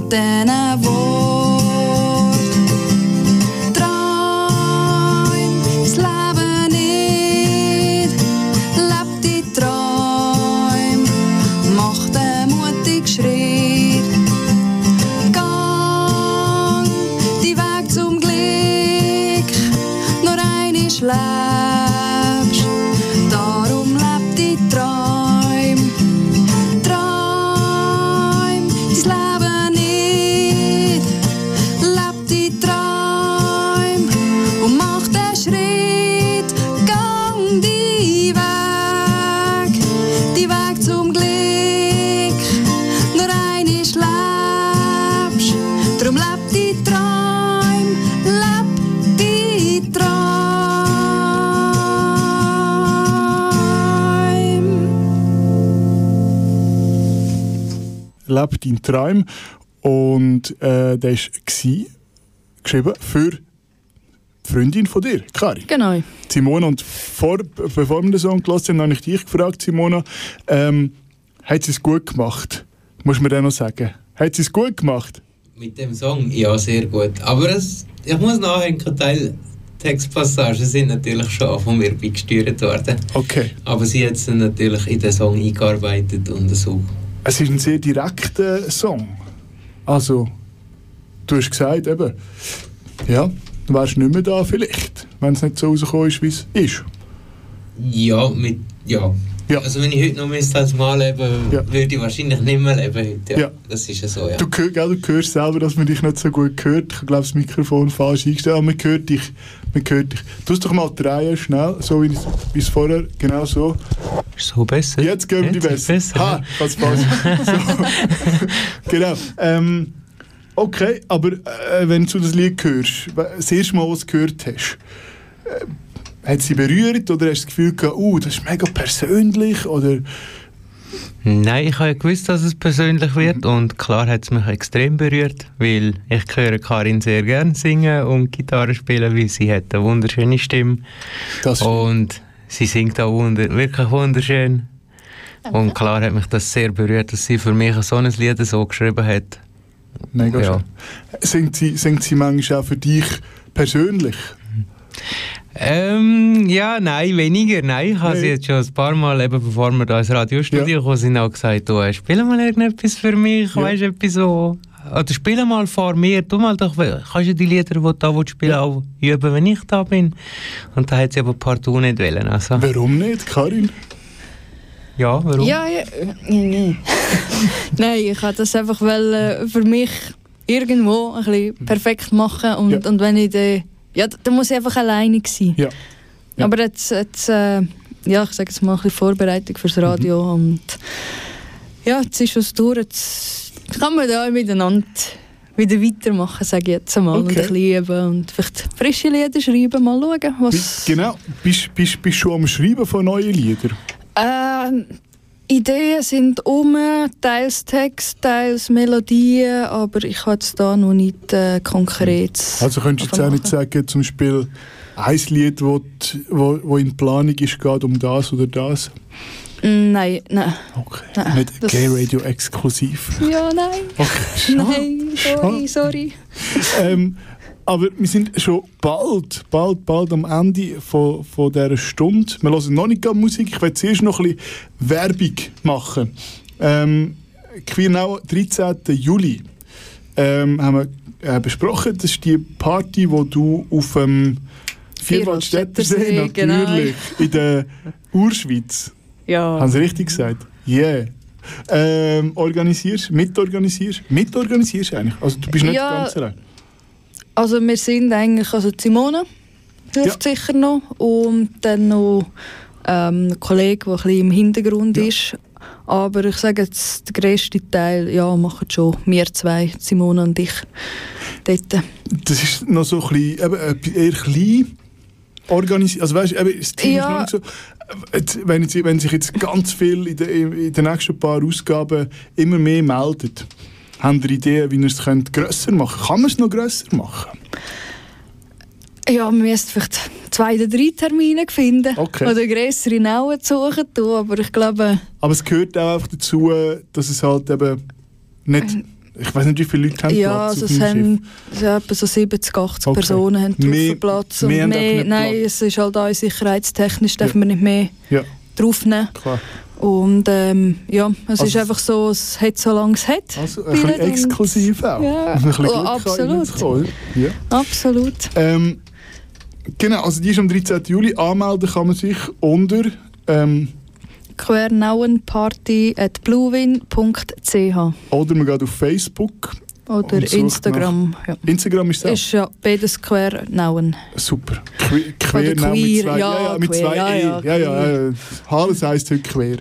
Willen und «Leb deinen Traum» und äh, der war geschrieben für die Freundin von dir, Kari. Genau. Simona, und vor, bevor wir den Song gelassen haben, habe ich dich gefragt, Simona, ähm, hat sie es gut gemacht? Muss man dir noch sagen. Hat sie es gut gemacht? Mit dem Song, ja, sehr gut. Aber es, ich muss nachhängen, Teil Textpassagen sind natürlich schon von mir beigesteuert worden. Okay. Aber sie hat sie natürlich in den Song eingearbeitet und so. Es ist ein sehr direkter Song. Also, du hast gesagt, eben, ja, du wärst nicht mehr da vielleicht, wenn es nicht so rausgekommen ist, wie es ist. Ja, mit, ja. Ja. Also wenn ich heute noch müsste als Mal leben, Ja. würde ich wahrscheinlich nicht mehr leben heute. Ja. Ja. Das ist ja so, ja. Du, gell, du hörst selber, dass man dich nicht so gut hört. Ich glaube, das Mikrofon falsch eingestellt, aber man hört dich. Man hört dich. Es doch mal drehen, schnell, so wie es- vorher, genau so. Ist so besser? Jetzt gehen wir die besser. besser, Ha, ja. ganz falsch. genau. Ähm, Okay, aber äh, wenn du das Lied hörst, das erste Mal, was du gehört hast, äh, hat sie berührt oder hast du das Gefühl gehabt, uh, das ist mega persönlich oder Nein, ich habe ja gewusst, dass es persönlich wird und klar hat es mich extrem berührt, weil ich höre Karin sehr gern singen und Gitarre spielen, weil sie hat eine wunderschöne Stimme das und sie singt auch wunder wirklich wunderschön. Und klar hat mich das sehr berührt, dass sie für mich so ein Lied so geschrieben hat. mega ja. schön. Singt sie, singt sie manchmal auch für dich persönlich? Ähm, ja, nein, weniger. Nein, ich habe sie Nein. jetzt schon ein paar Mal, eben bevor wir da ins Radiostudio Ja. gekommen sind, auch gesagt, du, spiel mal irgendetwas für mich, Ja. weißt du, etwas so... Oder spiel mal vor mir, tu mal doch, kannst du die Lieder, die du da willst spielen auch üben, wenn ich da bin. Und da hat sie aber partout nicht wollen, also... Warum nicht, Karin? Ja, warum? Ja, ja. Nein, nein ich wollte das einfach weil, äh, für mich irgendwo ein bisschen perfekt machen. Und, Ja. und wenn ich dann. Ja, d- dann muss ich einfach alleine sein. Ja. Ja. Aber jetzt, jetzt äh, ja, ich sage jetzt mal ein bisschen Vorbereitung fürs Radio. Mhm. Und ja, jetzt ist es durch. Jetzt kann man da miteinander wieder weitermachen, sage ich jetzt. Und Okay. ein bisschen üben und vielleicht frische Lieder schreiben, mal schauen, was. Genau, bist du bist, bist schon am Schreiben von neuen Liedern? Ähm, Ideen sind um, teils Text, teils Melodien, aber ich habe jetzt da noch nicht äh, konkret. Also könntest du jetzt auch nicht sagen, zum Beispiel ein Lied, wo, die- wo, wo in Planung ist, geht um das oder das? Mm, Nein, nein. Okay, Nein, nicht Gay Radio exklusiv. Ja, nein. Okay, schade. Nein, sorry, sorry. ähm, aber wir sind schon bald, bald, bald am Ende von, von dieser Stunde. Wir hören noch nicht Musik. Ich will zuerst noch ein bisschen Werbung machen. Ähm, Queernau, 13. Juli, ähm, haben wir äh, besprochen. Das ist die Party, wo du auf dem Vierwaldstättersee, genau. natürlich, in der Urschweiz, Ja. haben Sie richtig gesagt? Yeah. Ähm, organisierst, mitorganisierst, mitorganisierst eigentlich. Also du bist nicht Ja. ganz allein. Also wir sind eigentlich, also Simone hilft sicher noch und dann noch ähm, ein Kollege, der ein bisschen im Hintergrund Ja. ist. Aber ich sage jetzt, der grösste Teil ja, machen schon wir zwei, Simone und ich, dort. Das ist noch so ein bisschen, eben, äh, eher klein organisiert. Also weißt, eben, das Team Ja. ist noch nicht so. Jetzt, wenn, jetzt, wenn sich jetzt ganz viel in, de, in den nächsten paar Ausgaben immer mehr meldet, haben ihr Ideen, wie ihr es könnt grösser machen könnt? Kann man es noch grösser machen? Ja, wir müssen vielleicht zwei oder drei Termine finden Okay. oder grössere Nauen suchen, tun, aber ich glaube, Aber es gehört auch einfach dazu, dass es halt eben nicht. Ich weiß nicht, wie viele Leute haben ja, Platz also auf es Schiff. haben ja, etwa so 70, 80 Okay. Personen haben Mehr- Platz. Mehr mehr, nein, es ist halt auch sicherheitstechnisch, Ja. dürfen wir nicht mehr Ja, draufnehmen. klar. Und ähm, ja, es Also ist einfach so, es hat so lange es hat. Also ein bisschen exklusiv auch. Ja, Ein bisschen oh, absolut. reinzukommen, Ja. Absolut. Ähm, genau, also die ist am 13. Juli. Anmelden kann man sich unter. Ähm, Quernauenparty at bluewin.ch oder man geht auf Facebook. Oder Und Instagram. Ja. Instagram ist das. Ist ja beides Quernauen. Super. Que quer, nein, mit zwei, ja, ja, mit queer, zwei ja, E. ja, Ja, ja, ja. Alles heisst heute quer.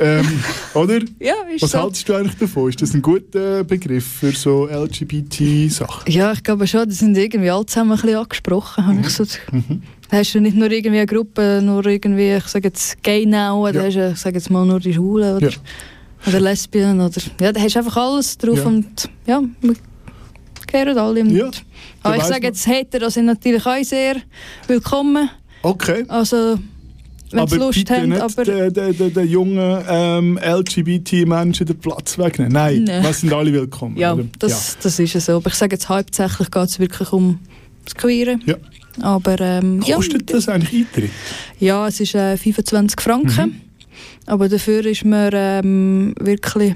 Ähm, oder? Ja, ist Was so. haltest du eigentlich davon? Ist das ein guter Begriff für so LGBT-Sachen? Ja, ich glaube schon, die sind irgendwie alle zusammen ein bisschen angesprochen. habe Ich so, Mhm. Da hast du nicht nur irgendwie eine Gruppe, nur irgendwie, ich sage jetzt Gay Now, da Ja. hast du, ich sage jetzt mal nur die Schwulen oder, Ja. Oder Lesbien oder, ja, da hast du einfach alles drauf Ja. und ja, wir gehören alle. Ja, aber ich sage jetzt, Hetero sind natürlich auch sehr willkommen, Okay. also wenn sie Lust bitte haben, nicht aber den, den, den, den jungen ähm, LGBT-Menschen den Platz wegnehmen. Nein, Nein. wir sind alle willkommen. ja, oder? das, das ist es so. Aber ich sage jetzt, hauptsächlich geht es wirklich um das Queere. Ja. Aber ähm, ja. ja, Kostet das eigentlich Eintritt? Ja, es ist äh, 25 Franken. Mhm. Aber dafür ist man ähm, wirklich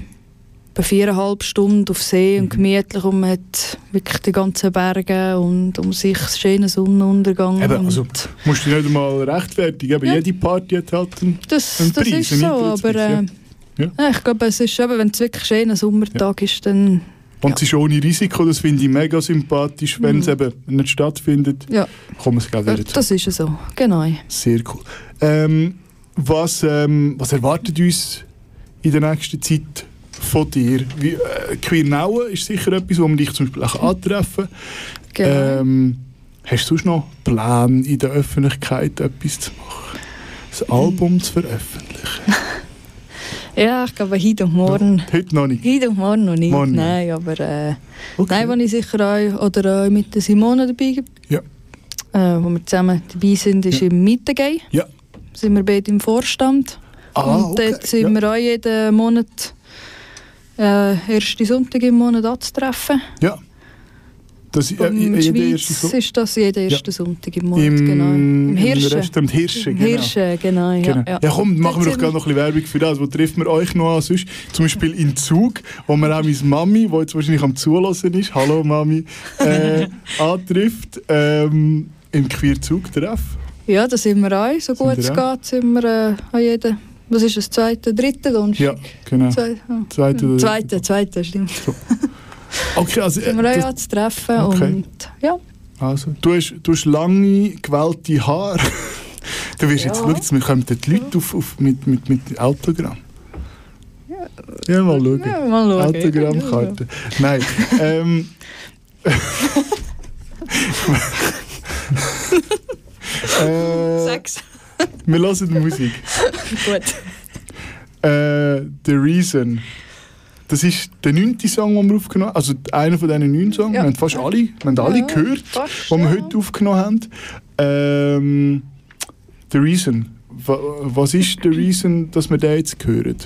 bei viereinhalb Stunden auf See Mhm. und gemütlich und man hat wirklich die ganzen Berge und um sich schönen Sonnenuntergang. Eben, also, musst du dich nicht einmal rechtfertigen. Eben, Ja. Jede Party hat halt einen das, ein das Preis, ist ein so, aber äh, ja. ja, ich glaube, es ist eben, wenn es wirklich ein schöner Sommertag ist, dann Und es ist ohne Risiko, das finde ich mega sympathisch. Wenn es Mhm. eben nicht stattfindet, ja, kommen es gleich wieder zu. das ist so, genau. Sehr cool. Ähm, was, ähm, was erwartet uns in der nächsten Zeit von dir. Wie, äh, Queernauen ist sicher etwas, wo man dich zum Beispiel auch antreffen kann. Genau. Ähm, hast du sonst noch Pläne, in der Öffentlichkeit etwas zu machen? Ein Album zu veröffentlichen? ja, ich glaube, heute und morgen. Heute noch nicht. Heute und morgen noch nicht. Morgen. Nein, aber äh, Okay. nein, wo ich sicher auch, oder auch mit der Simone dabei bin, Ja. äh, wo wir zusammen dabei sind, ist im Mittagei. Ja. Sind wir beide im Vorstand. Ah, und okay. dort sind wir auch jeden Monat, äh, ersten Sonntag im Monat anzutreffen. Ja. Das, äh, in der Schweiz ist das jeden ersten Sonntag im Monat, Im, genau. Im Hirschen. Restaurant Hirsche, Im genau. Hirschen, genau. Ja, Genau. ja. Ja, komm, machen wir doch gerade noch ein bisschen Werbung für das. Wo trifft man euch noch an? Sonst? Zum Beispiel in Zug, wo man auch meine Mami, die jetzt wahrscheinlich am Zulassen ist, hallo Mami, äh, antrifft. Ähm, Im Queerzug-Treff. Ja, da sind wir auch. So gut es geht, sind wir äh, an jeden. Was ist das? Zweite, dritte Donnerstag? Ja, genau. Zwei, ah. Zweite, Zweite, zweite, stimmt. Okay, also, äh, Sind wir auch das, anzutreffen. Okay. Und ja, also du, hast, du hast lange, gewählte Haare. Du wirst jetzt, Ja. schau jetzt, wir kommen dort Leute auf, auf, mit, mit, mit Autogramm. Ja, mal schauen. ja mal schauen. Autogrammkarte. Nein. ähm, äh, Sechs. wir hören Musik. Gut. Äh, The Reason. Das ist der neunte Song, den wir aufgenommen haben. Also einer von diesen neun Songs. Ja. Wir haben fast alle, wir haben alle Ja, gehört, fast, die wir ja. heute aufgenommen haben. Ähm, The Reason. Wa- Was ist The Reason, dass wir den jetzt hören?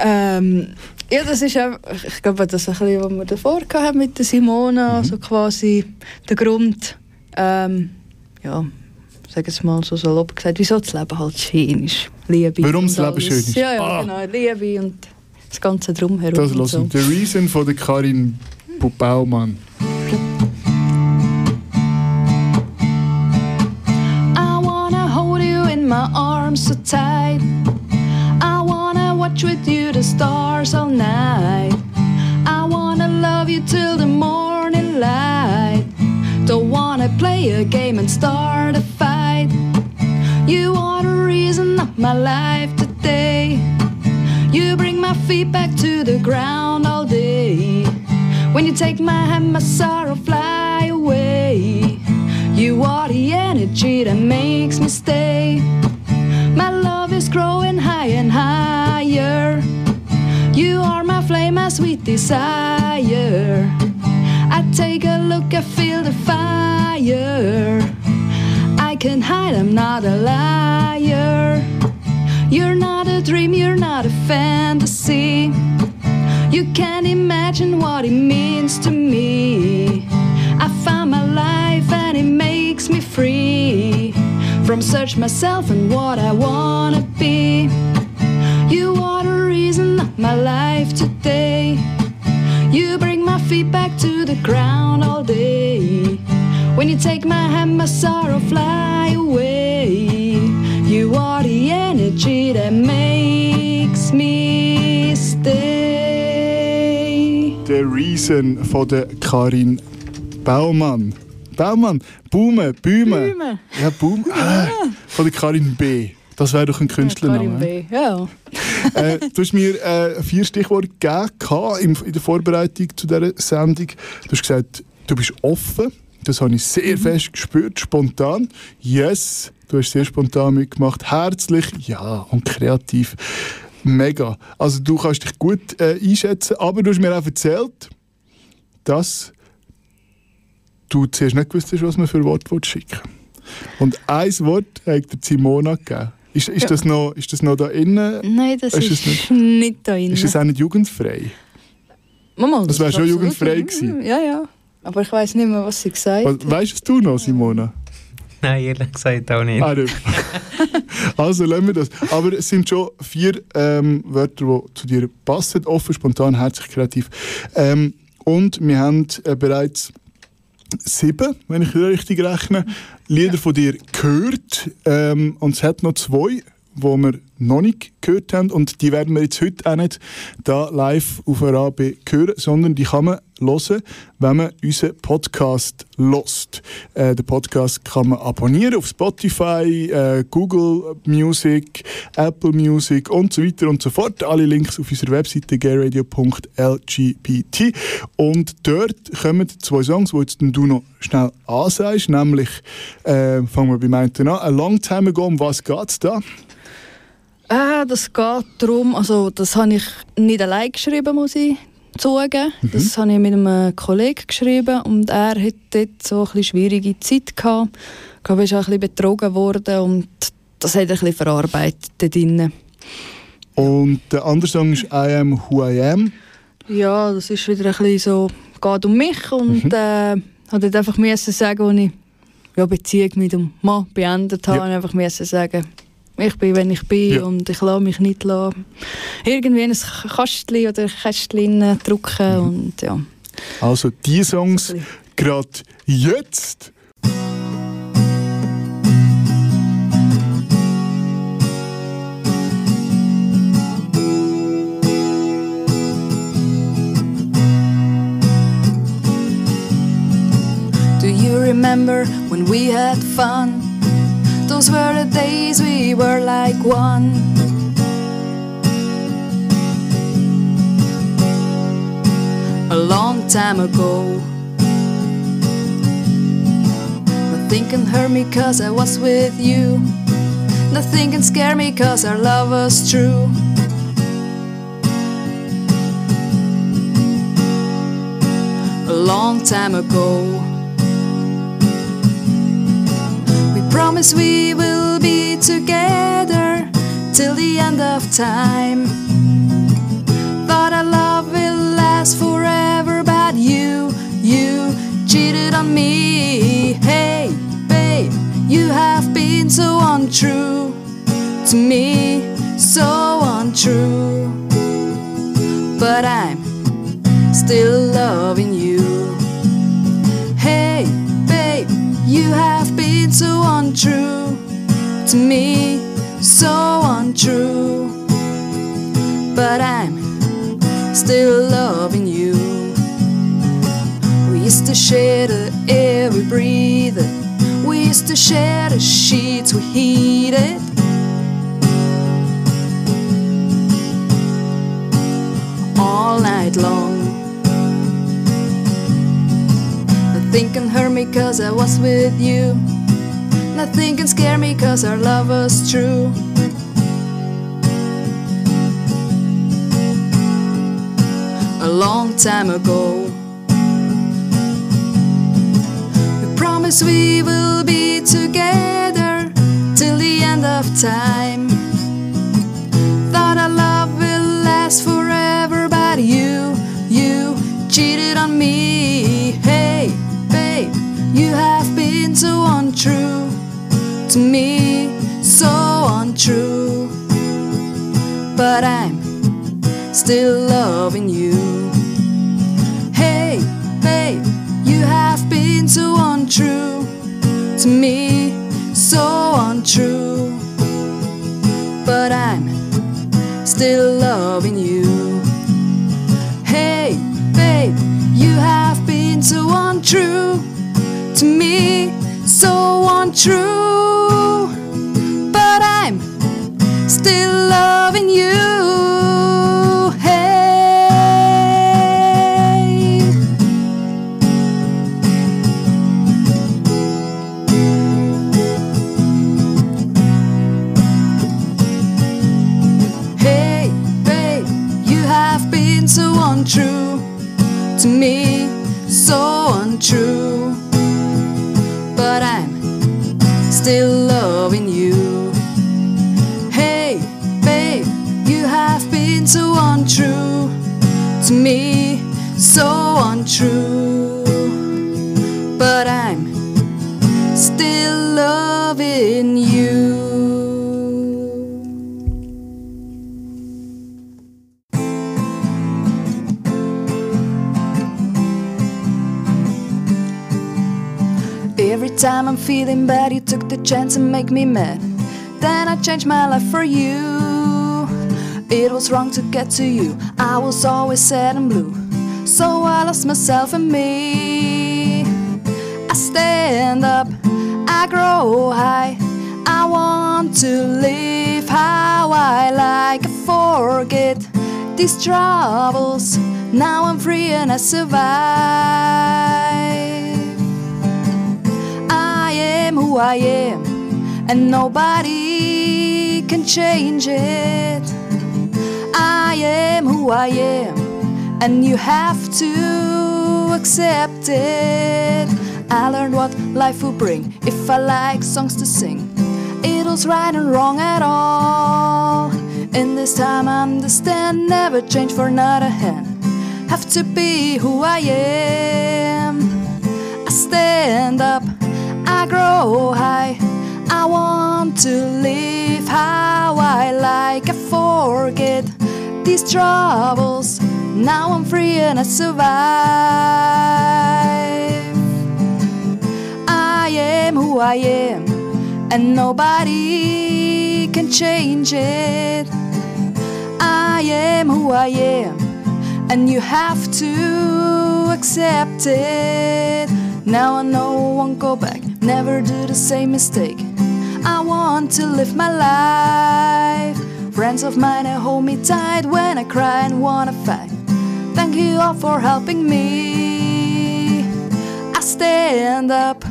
Ähm, ja, das ist auch, ich glaube, das ist ein bisschen, was wir davor hatten mit der Simona, Mhm. so quasi der Grund, ähm, ja, sag es mal so salopp gesagt, wieso das Leben halt schön ist. Liebe. Warum und das Leben schön ist? Ja, ja, Ah. genau, Liebe und das Ganze drumherum. Das hören so. The Reason von der Karin Baumann. I wanna hold you in my arms so tight. I wanna watch with you the stars all night. I wanna love you till the morning light. Wanna play a game and start a fight. You are the reason of my life today. You bring my feet back to the ground all day. When you take my hand, my sorrow fly away. You are the energy that makes me stay. My love is growing high and higher. You are my flame, my sweet desire. Take a look, I feel the fire. I can hide, I'm not a liar. You're not a dream, you're not a fantasy. You can't imagine what it means to me. I found my life and it makes me free from search myself and what I wanna be. You are the reason of my life today. Feet back to the ground all day. When you take my hand, my sorrow fly away. You are the energy that makes me stay. The Reason von der Karin Baumann. Baumann, Baume, Bäume. Bäume. Ja, Baum. Ah, von der Karin B. Das wäre doch ein Künstlername. Ja. äh, du hast mir äh, vier Stichworte gegeben in der Vorbereitung zu dieser Sendung. Du hast gesagt, du bist offen. Das habe ich sehr fest gespürt, spontan. Yes, du hast sehr spontan mitgemacht. Herzlich, ja, und kreativ. Mega. Also du kannst dich gut äh, einschätzen, aber du hast mir auch erzählt, dass du zuerst nicht gewusst hast, was man für Wort schicken Und ein Wort hat dir Simona gegeben. Ist, ist, Ja. das noch, ist das noch da innen? Nein, das Ist ist, es nicht da drin. Ist das auch nicht jugendfrei? Mama, Das wär ist schon jugendfrei gewesen. Ja, ja. Aber ich weiß nicht mehr, was sie gesagt hat. weißt es du noch, Simona? Nein, ehrlich gesagt auch nicht. Ah, nicht. also lassen wir das. Aber es sind schon vier ähm, Wörter, die zu dir passen. Offen, spontan, herzlich, kreativ. Ähm, und wir haben äh, bereits sieben, wenn ich richtig rechne, Lieder von dir gehört. Ähm, und es hat noch zwei, die wir noch nicht gehört haben. Und die werden wir jetzt heute auch nicht da live auf RAB hören, sondern die kann man hören, wenn man unseren Podcast lost. Äh, den Podcast kann man abonnieren auf Spotify, äh, Google Music, Apple Music und so weiter und so fort. Alle Links auf unserer Webseite gayradio.lgbt. Und dort kommen zwei Songs, die jetzt du noch schnell ansagst, nämlich äh, fangen wir beim einen an. A Long Time Ago, um was geht's da? Äh, das geht darum, also das habe ich nicht allein geschrieben, muss ich zugeben. Das habe ich mit einem Kollegen geschrieben und er hat dort so ein bisschen schwierige Zeit gehabt. Ich glaube, er ist auch ein bisschen betrogen worden und das hat er ein bisschen verarbeitet dort drinnen. Und der andere Song ist I Am Who I Am. Ja, das ist wieder ein bisschen so, geht um mich und äh, hat dort einfach müssen sagen, als ich ja, Beziehung mit dem Mann beendet habe, Ja. einfach müssen sagen, ich bin, wenn ich bin Ja. und ich lasse mich nicht lassen. irgendwie in ein Kastchen oder Kästchen drücken und ja. Also die Songs gerade jetzt. Do you remember when we had fun? Those were the days we were like one. A long time ago. Nothing can hurt me cause I was with you. Nothing can scare me cause our love was true. A long time ago. Promise we will be together till the end of time. Thought our love will last forever, but you, you cheated on me. Hey, babe, you have been so untrue to me, so untrue. But I'm still loving you. Hey, babe, you have been so untrue to me, so untrue. But I'm still loving you. We used to share the air we breathed. We used to share the sheets we heated. All night long. Nothing can hurt me cause I was with you. Nothing can scare me cause our love was true. A long time ago. We promise we will be together till the end of time. Thought our love will last forever, but you, you cheated on me. You have been so untrue to me, so untrue. But I'm still loving you. Hey, babe, you have been so untrue to me, so untrue. But I'm still loving you. To me, so untrue. Took the chance and make me mad. Then I changed my life for you. It was wrong to get to you. I was always sad and blue. So I lost myself and me. I stand up, I grow high. I want to live how I like. I forget these troubles. Now I'm free and I survive. I am who I am, and nobody can change it. I am who I am, and you have to accept it. I learned what life will bring if I like songs to sing. It was right and wrong at all. In this time, I understand, never change for another hand. Have to be who I am. I stand up, I grow high. I want to live how I like. I forget these troubles. Now I'm free and I survive. I am who I am, and nobody can change it. I am who I am, and you have to accept it. Now I know I won't go back, never do the same mistake. I want to live my life. Friends of mine they hold me tight when I cry and wanna fight. Thank you all for helping me. I stand up,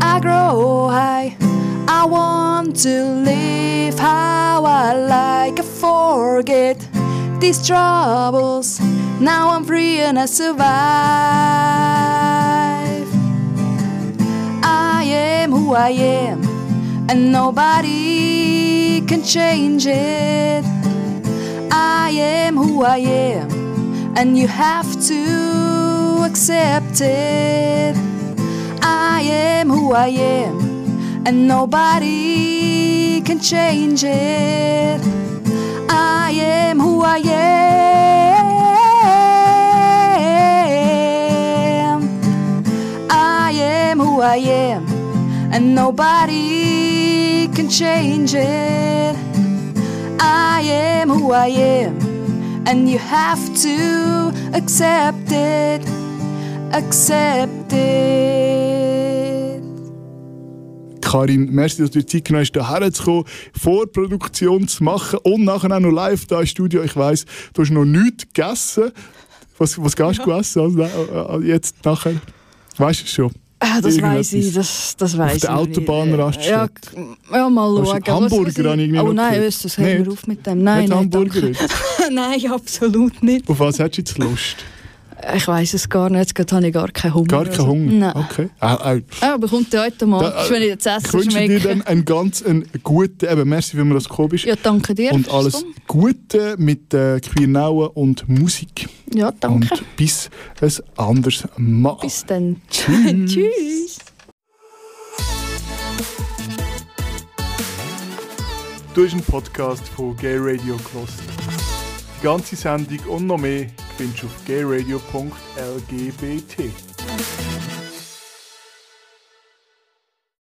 I grow high. I want to live how I like. I forget these troubles. Now I'm free and I survive. Who I am, and nobody can change it. I am who I am, and you have to accept it. I am who I am, and nobody can change it. I am who I am. I am who I am, and nobody can change it. I am who I am, and you have to accept it. Accept it. Karin, merci, dass du dir Zeit genommen hast, hierher zu kommen, Vorproduktion zu machen und nachher auch noch live da im Studio. Ich weiss, du hast noch nichts gegessen. Was, was hast du gegessen also, äh, äh, jetzt nachher? Weißt du es schon? Ah, das weiß ich, das, das weiß ich. der nicht. Autobahnraststätte. Ja, ja, mal du schauen. Hamburger habe ich irgendwie Oh nein, gehört. Östers, hör Nicht? mir auf mit dem. Nein, Nicht nein, Hamburger? Nein, absolut nicht. Auf was hättest du jetzt Lust? Ich weiß es gar nicht, jetzt gerade habe ich gar keinen Hunger. Gar keinen also. Hunger? Nein. Okay. Äh, äh, Ja, bekommt der automatisch, Da, äh, wenn ich das ich Essen wünsche dir dann einen ganz einen guten, eben, merci, wenn du das gekommen bist. Ja, danke dir. und alles. Gute mit äh, Queernauen und Musik. Ja, danke. Und bis ein anderes Mal. Bis dann. Tschüss. Tschüss. Du hast einen Podcast von Gay Radio gehört. Die ganze Sendung und noch mehr du auf gayradio.lgbt.